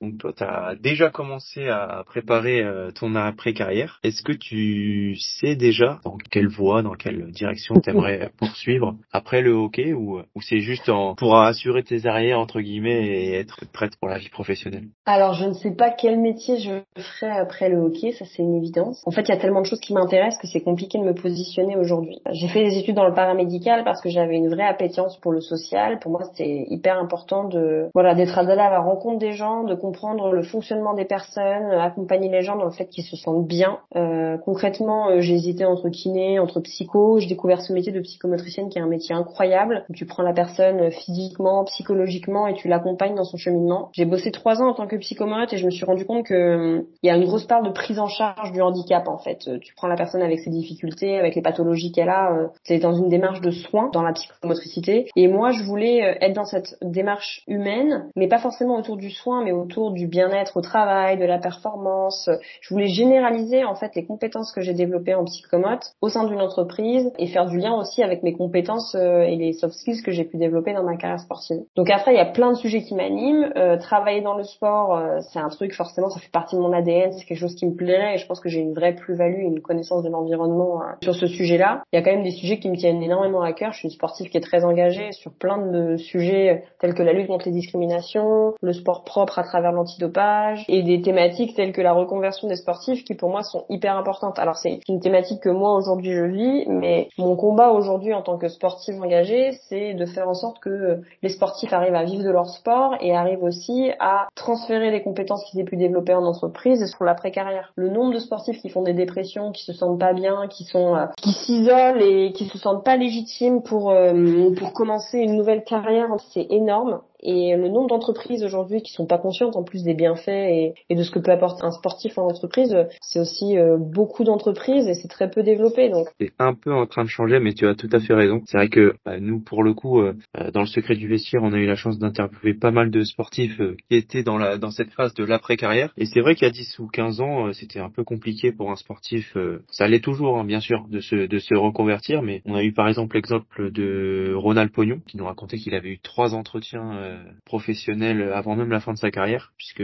Donc toi, tu as déjà commencé à préparer ton après-carrière. Est-ce que tu tu sais déjà dans quelle voie, dans quelle direction tu aimerais poursuivre après le hockey ou, ou c'est juste en, pour assurer tes arrières entre guillemets et être prête pour la vie professionnelle? Alors je ne sais pas quel métier je ferai après le hockey, ça c'est une évidence. En fait il y a tellement de choses qui m'intéressent que c'est compliqué de me positionner aujourd'hui. J'ai fait des études dans le paramédical parce que j'avais une vraie appétence pour le social. Pour moi c'était hyper important de voilà d'être à la rencontre des gens, de comprendre le fonctionnement des personnes, accompagner les gens dans le fait qu'ils se sentent bien. Euh, concrètement, euh, hésité entre kiné, entre psycho. J'ai découvert ce métier de psychomotricienne qui est un métier incroyable. Tu prends la personne euh, physiquement, psychologiquement et tu l'accompagnes dans son cheminement. J'ai bossé trois ans en tant que psychomote et je me suis rendu compte que euh, il y a une grosse part de prise en charge du handicap en fait. Tu prends la personne avec ses difficultés, avec les pathologies qu'elle a. C'est dans une démarche de soins dans la psychomotricité. Et moi, je voulais être dans cette démarche humaine, mais pas forcément autour du soin, mais autour du bien-être au travail, de la performance. Je voulais généraliser en fait les compétences que j'ai développées en psychomote au sein d'une entreprise et faire du lien aussi avec mes compétences euh, et les soft skills que j'ai pu développer dans ma carrière sportive. Donc après, il y a plein de sujets qui m'animent. Euh, travailler dans le sport, euh, c'est un truc forcément, ça fait partie de mon ADN, c'est quelque chose qui me plairait et je pense que j'ai une vraie plus-value une connaissance de l'environnement sur ce sujet-là. Il y a quand même des sujets qui me tiennent énormément à cœur. Je suis une sportive qui est très engagée sur plein de sujets tels que la lutte contre les discriminations, le sport propre à travers l'antidopage et des thématiques telles que la reconversion des sportifs qui pour moi sont hyper importantes alors c'est une thématique que moi aujourd'hui je vis, mais mon combat aujourd'hui en tant que sportif engagé, c'est de faire en sorte que les sportifs arrivent à vivre de leur sport et arrivent aussi à transférer les compétences qu'ils aient pu développer en entreprise sur l'après-carrière. Le nombre de sportifs qui font des dépressions, qui se sentent pas bien, qui sont euh, qui s'isolent et qui se sentent pas légitimes pour euh, pour commencer une nouvelle carrière, c'est énorme et le nombre d'entreprises aujourd'hui qui sont pas conscientes en plus des bienfaits et, de ce que peut apporter un sportif en entreprise, c'est aussi euh, beaucoup d'entreprises et c'est très peu développé. Donc c'est un peu en train de changer, mais tu as tout à fait raison. C'est vrai que bah, nous, pour le coup, euh, euh, dans le secret du vestiaire, on a eu la chance d'interviewer pas mal de sportifs qui étaient dans la dans cette phase de l'après carrière. Et c'est vrai qu'il y a 10 ou 15 ans, c'était un peu compliqué pour un sportif. ça l'est toujours, hein, bien sûr, de se de se reconvertir. Mais on a eu par exemple l'exemple de Ronald Pognon qui nous racontait qu'il avait eu trois entretiens professionnel avant même la fin de sa carrière, puisque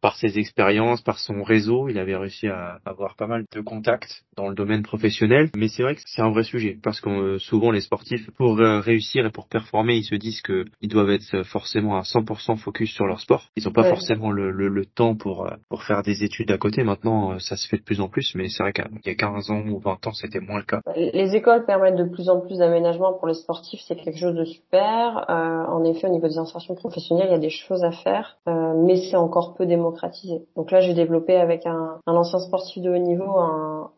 par ses expériences, par son réseau, il avait réussi à avoir pas mal de contacts dans le domaine professionnel. Mais c'est vrai que c'est un vrai sujet, parce que euh, souvent les sportifs, pour euh, réussir et pour performer, ils se disent que ils doivent être forcément à 100% focus sur leur sport. Ils n'ont pas forcément le, le, temps pour pour faire des études à côté. Maintenant, ça se fait de plus en plus, mais c'est vrai qu'il y a 15 ans ou 20 ans, c'était moins le cas. Les écoles permettent de plus en plus d'aménagement pour les sportifs, c'est quelque chose de super. en effet, au niveau des professionnelle, il y a des choses à faire, euh, mais c'est encore peu démocratisé. Donc là, j'ai développé avec un, ancien sportif de haut niveau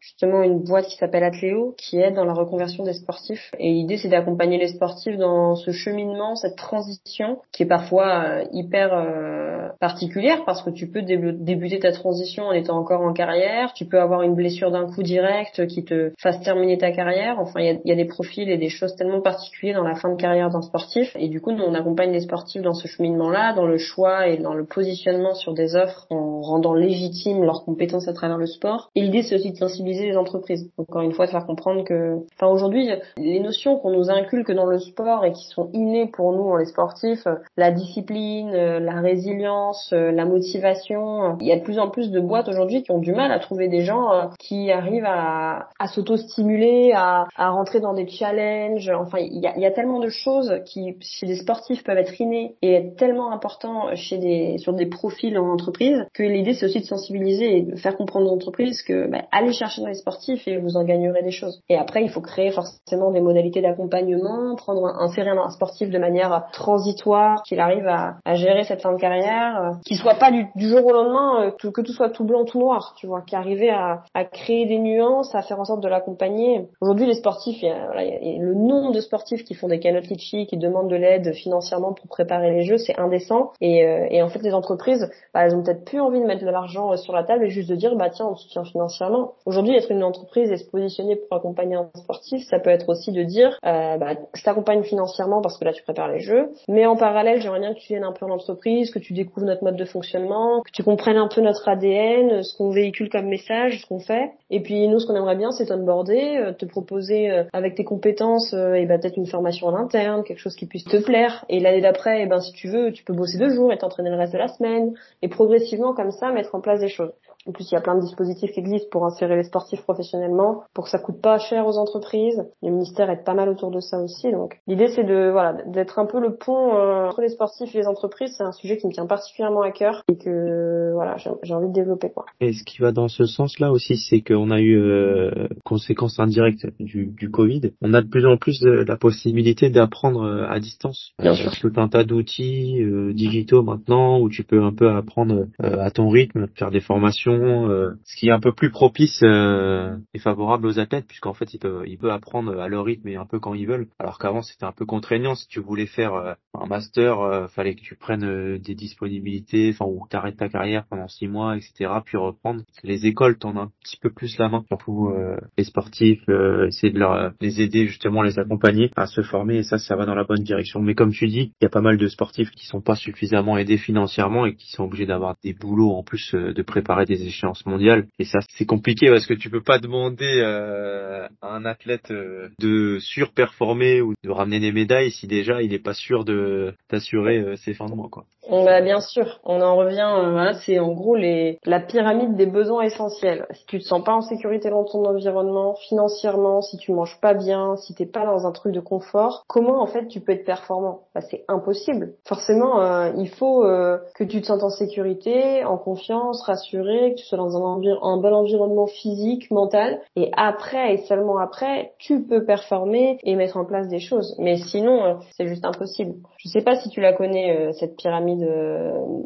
justement une boîte qui s'appelle Atléo, qui aide dans la reconversion des sportifs. Et l'idée, c'est d'accompagner les sportifs dans ce cheminement, cette transition, qui est parfois euh, hyper euh, particulière, parce que tu peux débuter ta transition en étant encore en carrière, tu peux avoir une blessure d'un coup direct qui te fasse terminer ta carrière. Enfin, il y a, y a des profils et des choses tellement particulières dans la fin de carrière d'un sportif. Et du coup, nous, on accompagne les sportifs dans ce cheminement-là, dans le choix et dans le positionnement sur des offres en rendant légitimes leurs compétences à travers le sport. Et l'idée, c'est aussi de sensibiliser les entreprises. Encore une fois, de faire comprendre que, enfin, aujourd'hui, les notions qu'on nous inculque dans le sport et qui sont innées pour nous, les sportifs, la discipline, la résilience, la motivation, il y a de plus en plus de boîtes aujourd'hui qui ont du mal à trouver des gens euh, qui arrivent à, s'auto-stimuler, à, rentrer dans des challenges. Enfin, il y a, il y a tellement de choses qui, chez des sportifs, peuvent être innées et être tellement importants chez des, sur des profils en entreprise que l'idée, c'est aussi de sensibiliser et de faire comprendre aux entreprises que bah, allez chercher dans les sportifs et vous en gagnerez des choses. Et après, il faut créer forcément des modalités d'accompagnement, prendre un, insérer un sportif de manière transitoire, qu'il arrive à, gérer cette fin de carrière, euh, qu'il soit pas du, jour au lendemain, euh, que tout soit tout blanc, tout noir, tu vois, qui arrivait à, créer des nuances, à faire en sorte de l'accompagner. Aujourd'hui, les sportifs, il y, a, voilà, il y, a, le nombre de sportifs qui font des canottes litchi, qui demandent de l'aide financièrement pour préparer les jeux, c'est indécent. Et, euh, et, en fait, les entreprises, bah, elles ont peut-être plus envie de mettre de l'argent euh, sur la table et juste de dire, bah tiens, on soutient financièrement. Aujourd'hui, être une entreprise et se positionner pour accompagner un sportif, ça peut être aussi de dire, euh, bah, je t'accompagne financièrement parce que là, tu prépares les jeux, mais en parallèle, j'aimerais bien que tu viennes un peu en entreprise, que tu découvres notre mode de fonctionnement, que tu comprennes un peu notre ADN, ce qu'on véhicule comme message, ce qu'on fait. Et puis nous, ce qu'on aimerait bien, c'est t'onboarder, euh, te proposer avec tes compétences, et ben peut-être une formation en interne, quelque chose qui puisse te plaire. Et l'année d'après, eh ben si tu veux, tu peux bosser deux jours et t'entraîner le reste de la semaine. Et progressivement comme ça, mettre en place des choses. En plus, il y a plein de dispositifs qui existent pour insérer les sportifs professionnellement, pour que ça coûte pas cher aux entreprises. Le ministère est pas mal autour de ça aussi. Donc, l'idée, c'est de voilà d'être un peu le pont euh, entre les sportifs et les entreprises. C'est un sujet qui me tient particulièrement à cœur et que voilà, j'ai envie de développer quoi. Et ce qui va dans ce sens-là aussi, c'est qu'on a eu euh, conséquences indirectes du, du Covid. On a de plus en plus de, la possibilité d'apprendre euh, à distance. Bien sûr. Tout un tas d'outils euh, digitaux maintenant où tu peux un peu apprendre à ton rythme, faire des formations euh, ce qui est un peu plus propice euh, et favorable aux athlètes, puisqu'en fait, ils peuvent, apprendre à leur rythme et un peu quand ils veulent. Alors qu'avant, c'était un peu contraignant. Si tu voulais faire euh, un master, fallait que tu prennes des disponibilités, enfin, ou t'arrêtes ta carrière pendant six mois, etc., puis reprendre. Les écoles t'en un petit peu plus la main, surtout les sportifs, essayer de leur, les aider justement, les accompagner à se former, et ça, ça va dans la bonne direction. Mais comme tu dis, il y a pas mal de sportifs qui sont pas suffisamment aidés financièrement et qui sont obligés d'avoir des boulots en plus de préparer des échéances mondiales. Et ça, c'est compliqué parce que tu peux pas demander euh, à un athlète euh, de surperformer ou de ramener des médailles si déjà il n'est pas sûr de d'assurer euh, ses fins de mois, quoi. Bah, bien sûr, on en revient, c'est en gros les la pyramide des besoins essentiels. Si tu te sens pas en sécurité dans ton environnement, financièrement, si tu manges pas bien, si t'es pas dans un truc de confort, comment en fait tu peux être performant? Bah c'est impossible. Forcément, il faut que tu te sentes en sécurité, en confiance, rassuré, que tu sois dans un, un bon environnement physique, mental, et après et seulement après, tu peux performer et mettre en place des choses. Mais sinon, c'est juste impossible. Je sais pas si tu la connais cette pyramide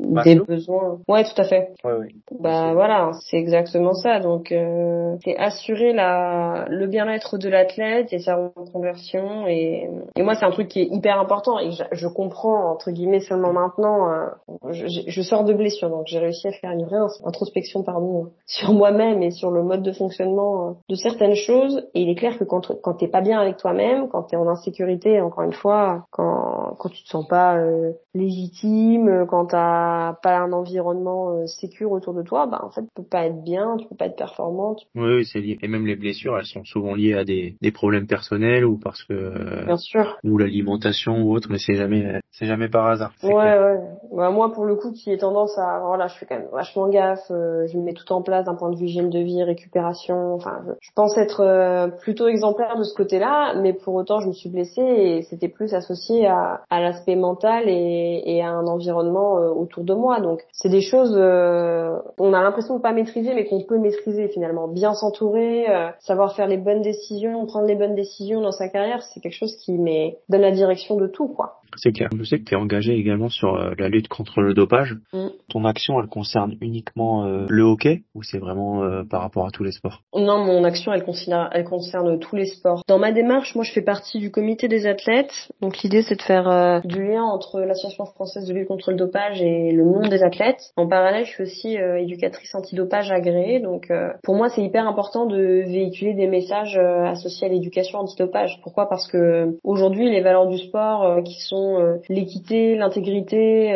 bah, des besoins. Ouais, tout à fait. Ouais, ouais. Bah voilà, c'est exactement ça. Donc euh, c'est assurer la le bien-être de l'athlète et sa reconversion et, et moi c'est un truc qui est hyper important et je, je comprends entre guillemets seulement maintenant. Euh, je, je, sors de blessure donc j'ai réussi à faire une vraie introspection pardon [laughs] sur moi-même et sur le mode de fonctionnement euh, de certaines choses et il est clair que quand quand t'es pas bien avec toi-même, quand t'es en insécurité, encore une fois, quand quand tu te sens pas euh, légitime, euh, quand t'as pas un environnement euh, sécure autour de toi, bah en fait tu peux pas être bien, tu peux pas être performante. Oui, oui c'est lié. Et même les blessures, elles sont souvent liées à des, des problèmes personnels ou parce que euh, bien sûr ou l'alimentation ou autre, mais c'est jamais c'est jamais par hasard. Ouais ouais. Bah, moi pour le coup qui ai tendance à voilà, je fais quand même vachement gaffe, je mets tout en place d'un point de vue hygiène de vie, récupération. Enfin, je, pense être plutôt exemplaire de ce côté-là, mais pour autant je me suis blessée et c'était plus associé à, l'aspect mental et, à un environnement euh, autour de moi. Donc c'est des choses euh, on a l'impression de pas maîtriser mais qu'on peut maîtriser finalement. Bien s'entourer, euh, savoir faire les bonnes décisions, prendre les bonnes décisions dans sa carrière, c'est quelque chose qui met donne la direction de tout quoi. C'est clair. Je sais que tu es engagé également sur la lutte contre le dopage. Mm. Ton action, elle concerne uniquement le hockey ou c'est vraiment par rapport à tous les sports? Non, mon action, elle concerne, elle concerne tous les sports. Dans ma démarche, moi, je fais partie du comité des athlètes. Donc l'idée, c'est de faire du lien entre l'association française de lutte contre le dopage et le monde des athlètes. En parallèle, je suis aussi euh, éducatrice antidopage agréée, donc euh, pour moi c'est hyper important de véhiculer des messages euh, associés à l'éducation antidopage. Pourquoi? Parce que aujourd'hui les valeurs du sport qui sont euh, l'équité, l'intégrité,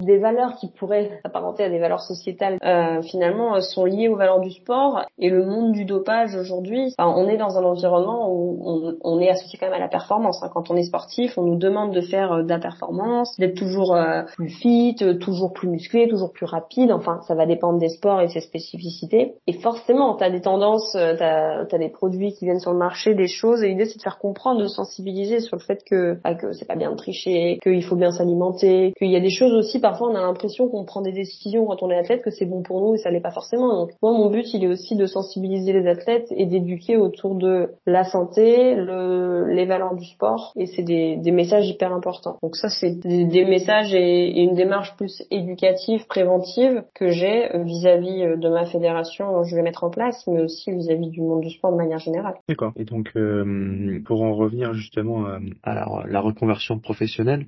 des valeurs qui pourraient s'apparenter à des valeurs sociétales, finalement sont liées aux valeurs du sport et le monde du dopage aujourd'hui. on est dans un environnement où on, est associé quand même à la performance. Hein. Quand on est sportif, on nous demande de faire de la performance, d'être toujours plus fit, toujours plus musclé, toujours plus rapide. Enfin, ça va dépendre des sports et ses spécificités. Et forcément, tu as des tendances, tu as, des produits qui viennent sur le marché, des choses et l'idée c'est de faire comprendre, de sensibiliser sur le fait que, bah, que c'est pas bien de tricher, qu'il faut bien s'alimenter, qu'il y a des choses aussi, parfois on a l'impression qu'on prend des décisions quand on est athlète, que c'est bon pour nous et ça l'est pas forcément. Donc moi mon but il est aussi de sensibiliser les athlètes et d'éduquer autour de la santé, le, les valeurs du sport et c'est des, des messages hyper importants. Donc ça c'est des, messages et, une démarche plus éducative, préventive que j'ai vis-à-vis de ma fédération, je vais mettre en place, mais aussi vis-à-vis du monde du sport de manière générale. D'accord. Et donc euh, pour en revenir justement euh, à la, reconversion professionnelle,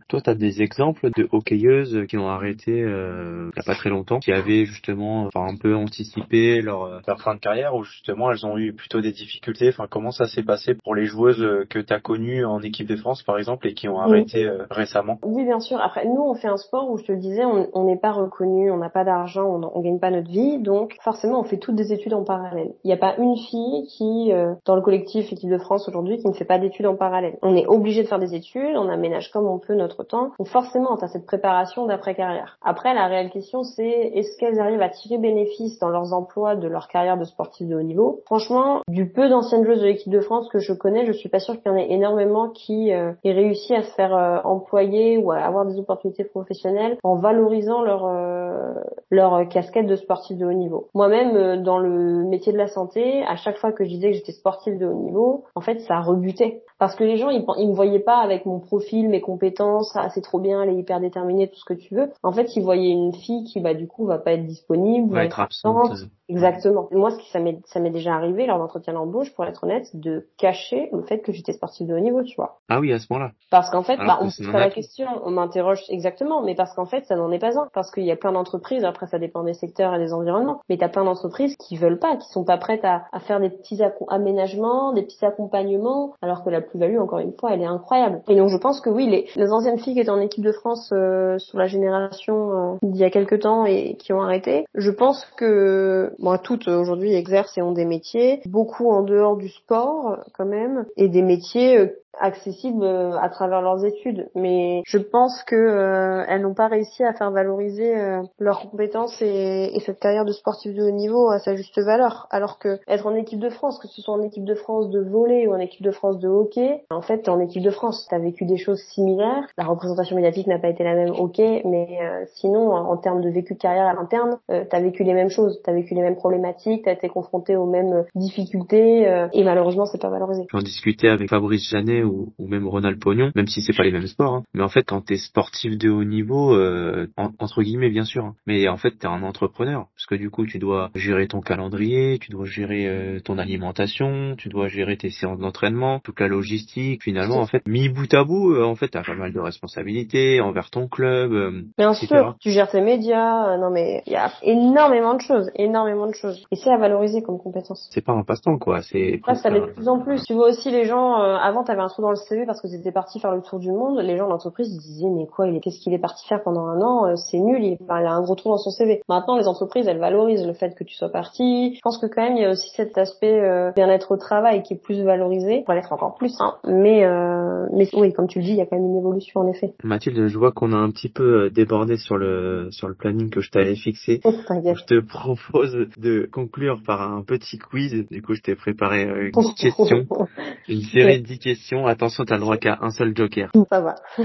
toi, tu as des exemples de hockeyeuses qui ont arrêté euh, il n'y a pas très longtemps, qui avaient justement enfin, un peu anticipé leur, leur fin de carrière, ou justement elles ont eu plutôt des difficultés? Enfin, comment ça s'est passé pour les joueuses que tu as connues en équipe de France, par exemple, et qui ont arrêté récemment? Oui, bien sûr. Après, nous, on fait un sport où je te le disais, on n'est pas reconnu, on n'a pas d'argent, on, on gagne pas notre vie, donc forcément, on fait toutes des études en parallèle. Il n'y a pas une fille qui, dans le collectif équipe de France aujourd'hui, qui ne fait pas d'études en parallèle. On est obligé de faire des études, on aménage comme on peut notre temps. Donc forcément, as cette préparation d'après-carrière. Après, la réelle question, c'est est-ce qu'elles arrivent à tirer bénéfice dans leurs emplois de leur carrière de sportif de haut niveau? Franchement, du peu d'anciennes joueuses de l'équipe de France que je connais, je suis pas sûre qu'il y en ait énormément qui euh, aient réussi à se faire euh, employer ou à avoir des opportunités professionnelles en valorisant leur euh, leur casquette de sportif de haut niveau. Moi-même, dans le métier de la santé, à chaque fois que je disais que j'étais sportif de haut niveau, en fait, ça rebutait parce que les gens ils, ils me voyaient pas avec mon profil, mes compétences, ah c'est trop bien, elle est hyper déterminée, tout ce que tu veux. En fait, ils voyaient une fille qui bah du coup va pas être disponible, va être absente. Exactement. Moi, ce qui ça m'est ça m'est déjà arrivé lors d'entretien d'embauche, pour être honnête, de cacher le fait que j'étais sportive de haut niveau, tu vois. Ah oui, à ce moment-là. Parce qu'en fait, bah, on me pose la question, on m'interroge exactement, mais parce qu'en fait, ça n'en est pas un. Parce qu'il y a plein d'entreprises, après ça dépend des secteurs et des environnements, mais t'as plein d'entreprises qui veulent pas, qui sont pas prêtes à, à faire des petits aménagements, des petits accompagnements, alors que la plus-value, encore une fois, elle est incroyable. Et donc, je pense que oui, les, les anciennes filles qui étaient en équipe de France euh, sous la génération euh, d'il y a quelques temps et qui ont arrêté, je pense que moi, toutes aujourd'hui exercent et ont des métiers, beaucoup en dehors du sport quand même, et des métiers euh, accessibles euh, à travers leurs études. Mais je pense que euh, elles n'ont pas réussi à faire valoriser euh, leurs compétences et, et, cette carrière de sportif de haut niveau à sa juste valeur. Alors que être en équipe de France, que ce soit en équipe de France de volley ou en équipe de France de hockey, en fait, en équipe de France. T'as vécu des choses similaires. La représentation médiatique n'a pas été la même, ok, mais sinon, en termes de vécu de carrière à l'interne, t'as vécu les mêmes choses. T'as vécu les mêmes problématiques, t'as été confronté aux mêmes difficultés et malheureusement, c'est pas valorisé. J'en discutais avec Fabrice Janet ou, même Ronald Pognon, même si c'est pas les mêmes sports. Hein. Mais en fait, quand t'es sportif de haut niveau, euh, entre guillemets bien sûr, hein. mais en fait t'es un entrepreneur parce que du coup tu dois gérer ton calendrier, tu dois gérer euh, ton alimentation, tu dois gérer tes séances d'entraînement, toute la logistique. Finalement, en fait, mis bout à bout, euh, en fait t'as pas mal de responsabilités envers ton club. bien sûr, tu gères tes médias. non mais il y a énormément de choses, énormément de choses. Et c'est à valoriser comme compétence. C'est pas un passe-temps quoi. C'est. ça l'est de plus en plus. Tu vois aussi les gens. avant t'avais un trou dans le CV parce que c'était parti faire le tour du monde, les gens de l'entreprise disaient mais quoi, il est, qu'est-ce qu'il est parti faire pendant un an? Euh, C'est nul, il, a un gros trou dans son CV. Maintenant, les entreprises, elles valorisent le fait que tu sois parti. Je pense que quand même, il y a aussi cet aspect euh, bien-être au travail qui est plus valorisé, pour l'être encore plus. Hein. Mais, euh, mais oui, comme tu le dis, il y a quand même une évolution en effet. Mathilde, je vois qu'on a un petit peu débordé sur le sur le planning que je t'avais fixé. [laughs] je te propose de conclure par un petit quiz. Du coup, je t'ai préparé une [laughs] question, [laughs] une série de 10 questions. Attention t'as le droit qu'à un seul joker. [laughs] Ça va. [laughs]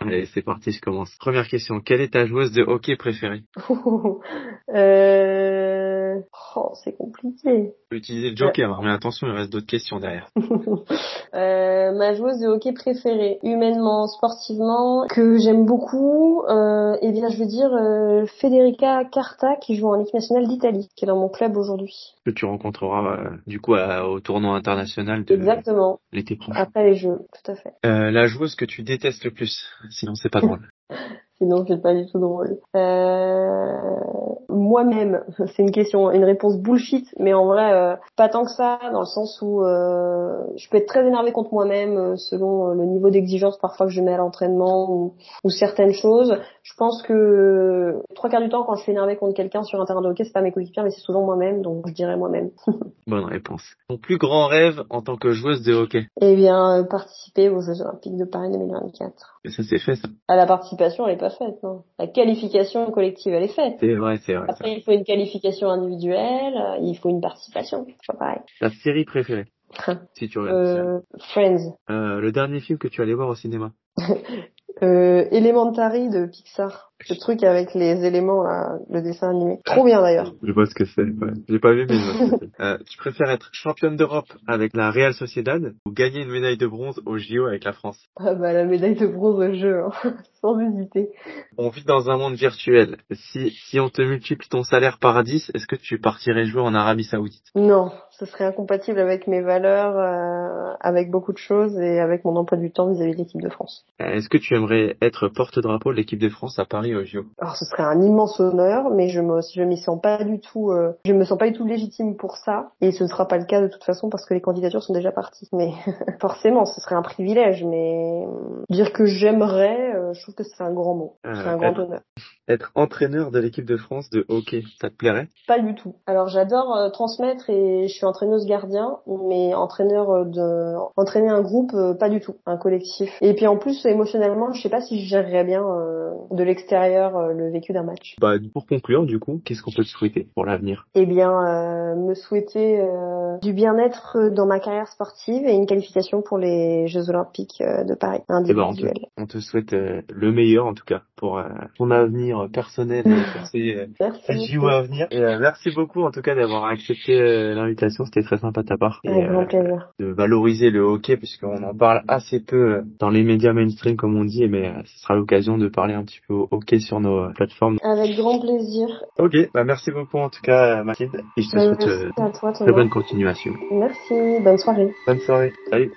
Allez, c'est parti, je commence. Première question. Quelle est ta joueuse de hockey préférée? [laughs] Euh... Oh, c'est compliqué. Tu peux utiliser le joker, hein, mais attention, il reste d'autres questions derrière. euh, ma joueuse de hockey préférée, humainement, sportivement, que j'aime beaucoup, euh, eh bien, je veux dire euh, Federica Carta, qui joue en équipe nationale d'Italie, qui est dans mon club aujourd'hui. Que tu rencontreras euh, du coup au tournoi international de l'été prochain. Après les Jeux, tout à fait. Euh, la joueuse que tu détestes le plus, sinon c'est pas [laughs] drôle. Sinon, c'est pas du tout drôle. Euh... Moi-même, [laughs] c'est une question, une réponse bullshit, mais en vrai, euh, pas tant que ça, dans le sens où euh, je peux être très énervée contre moi-même euh, selon le niveau d'exigence parfois que je mets à l'entraînement ou, ou, certaines choses. Je pense que trois quarts du temps, quand je suis énervée contre quelqu'un sur un terrain de hockey, c'est pas mes coéquipiers, mais c'est souvent moi-même, donc je dirais moi-même. [laughs] Bonne réponse. Ton plus grand rêve en tant que joueuse de hockey? Eh bien, participer aux Jeux Olympiques de Paris 2024. Mais ça c'est fait ça. À la participation, elle est pas faite, non. La qualification collective, elle est faite. C'est vrai, c'est vrai. Après, il faut une qualification individuelle, il faut une participation. C'est pareil. Ta série préférée Si tu regardes. Euh, Friends. Euh, le dernier film que tu allais voir au cinéma [laughs] euh, Elementary de Pixar. Ce truc avec les éléments, là, le dessin animé. Trop bien d'ailleurs. Je vois ce que c'est. Ouais. J'ai pas vu, mais euh, tu préfères être championne d'Europe avec la Real Sociedad ou gagner une médaille de bronze au JO avec la France? Ah bah la médaille de bronze au jeu, hein. [laughs] sans hésiter. On vit dans un monde virtuel. Si si on te multiplie ton salaire par 10, est-ce que tu partirais jouer en Arabie Saoudite? Non, ce serait incompatible avec mes valeurs, euh, avec beaucoup de choses et avec mon emploi du temps vis-à-vis de l'équipe de France. Est-ce que tu aimerais être porte-drapeau de l'équipe de France à Paris? JO Alors ce serait un immense honneur, mais je me je m'y sens pas du tout, euh, je me sens pas du tout légitime pour ça, et ce ne sera pas le cas de toute façon parce que les candidatures sont déjà parties. Mais [laughs] forcément, ce serait un privilège, mais dire que j'aimerais, euh, je trouve que c'est un grand mot, c'est un grand honneur. Être entraîneur de l'équipe de France de hockey, ça te plairait? Pas du tout. Alors j'adore euh, transmettre et je suis entraîneuse gardien, mais entraîneur euh, de entraîner un groupe, euh, pas du tout, un collectif. Et puis en plus émotionnellement, je sais pas si je gérerais bien euh, de l'extérieur le vécu d'un match. Bah pour conclure du coup, qu'est-ce qu'on peut te souhaiter pour l'avenir? Eh bien, euh, me souhaiter euh, du bien-être dans ma carrière sportive et une qualification pour les Jeux Olympiques de Paris Eh ben, on, te, individuels. on te souhaite le meilleur en tout cas pour ton avenir personnel et pour euh, Merci. JO à venir. Et euh, merci beaucoup en tout cas d'avoir accepté euh, l'invitation, c'était très sympa de ta part. Et, Avec euh, grand plaisir. de valoriser le hockey puisqu'on en parle assez peu euh, dans les médias mainstream comme on dit, mais euh, ce sera l'occasion de parler un petit peu au hockey sur nos euh, plateformes. Avec grand plaisir. Ok, bah merci beaucoup en tout cas Mathilde et je te Euh, souhaite Merci euh, à toi, très bonne continuation. Merci. Bonne soirée. Bonne soirée, salut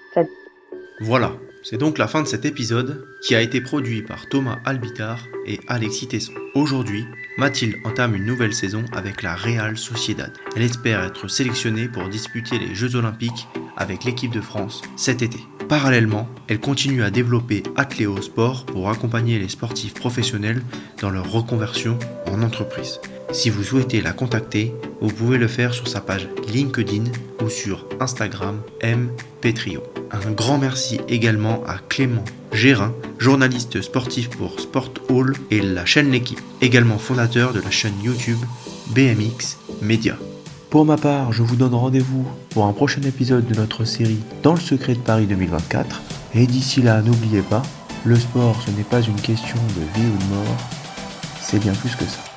Voilà, c'est donc la fin de cet épisode qui a été produit par Thomas Albitar et Alexis Tesson. Aujourd'hui, Mathilde entame une nouvelle saison avec la Real Sociedad. Elle espère être sélectionnée pour disputer les Jeux Olympiques avec l'équipe de France cet été. Parallèlement, elle continue à développer Atléo Sport pour accompagner les sportifs professionnels dans leur reconversion en entreprise. Si vous souhaitez la contacter, vous pouvez le faire sur sa page LinkedIn ou sur Instagram M Petrio. Un grand merci également à Clément Gérin, journaliste sportif pour Sport Hall et la chaîne L'équipe, également fondateur de la chaîne YouTube BMX Media. Pour ma part, je vous donne rendez-vous pour un prochain épisode de notre série Dans le secret de Paris 2024. Et d'ici là, n'oubliez pas, le sport ce n'est pas une question de vie ou de mort, c'est bien plus que ça.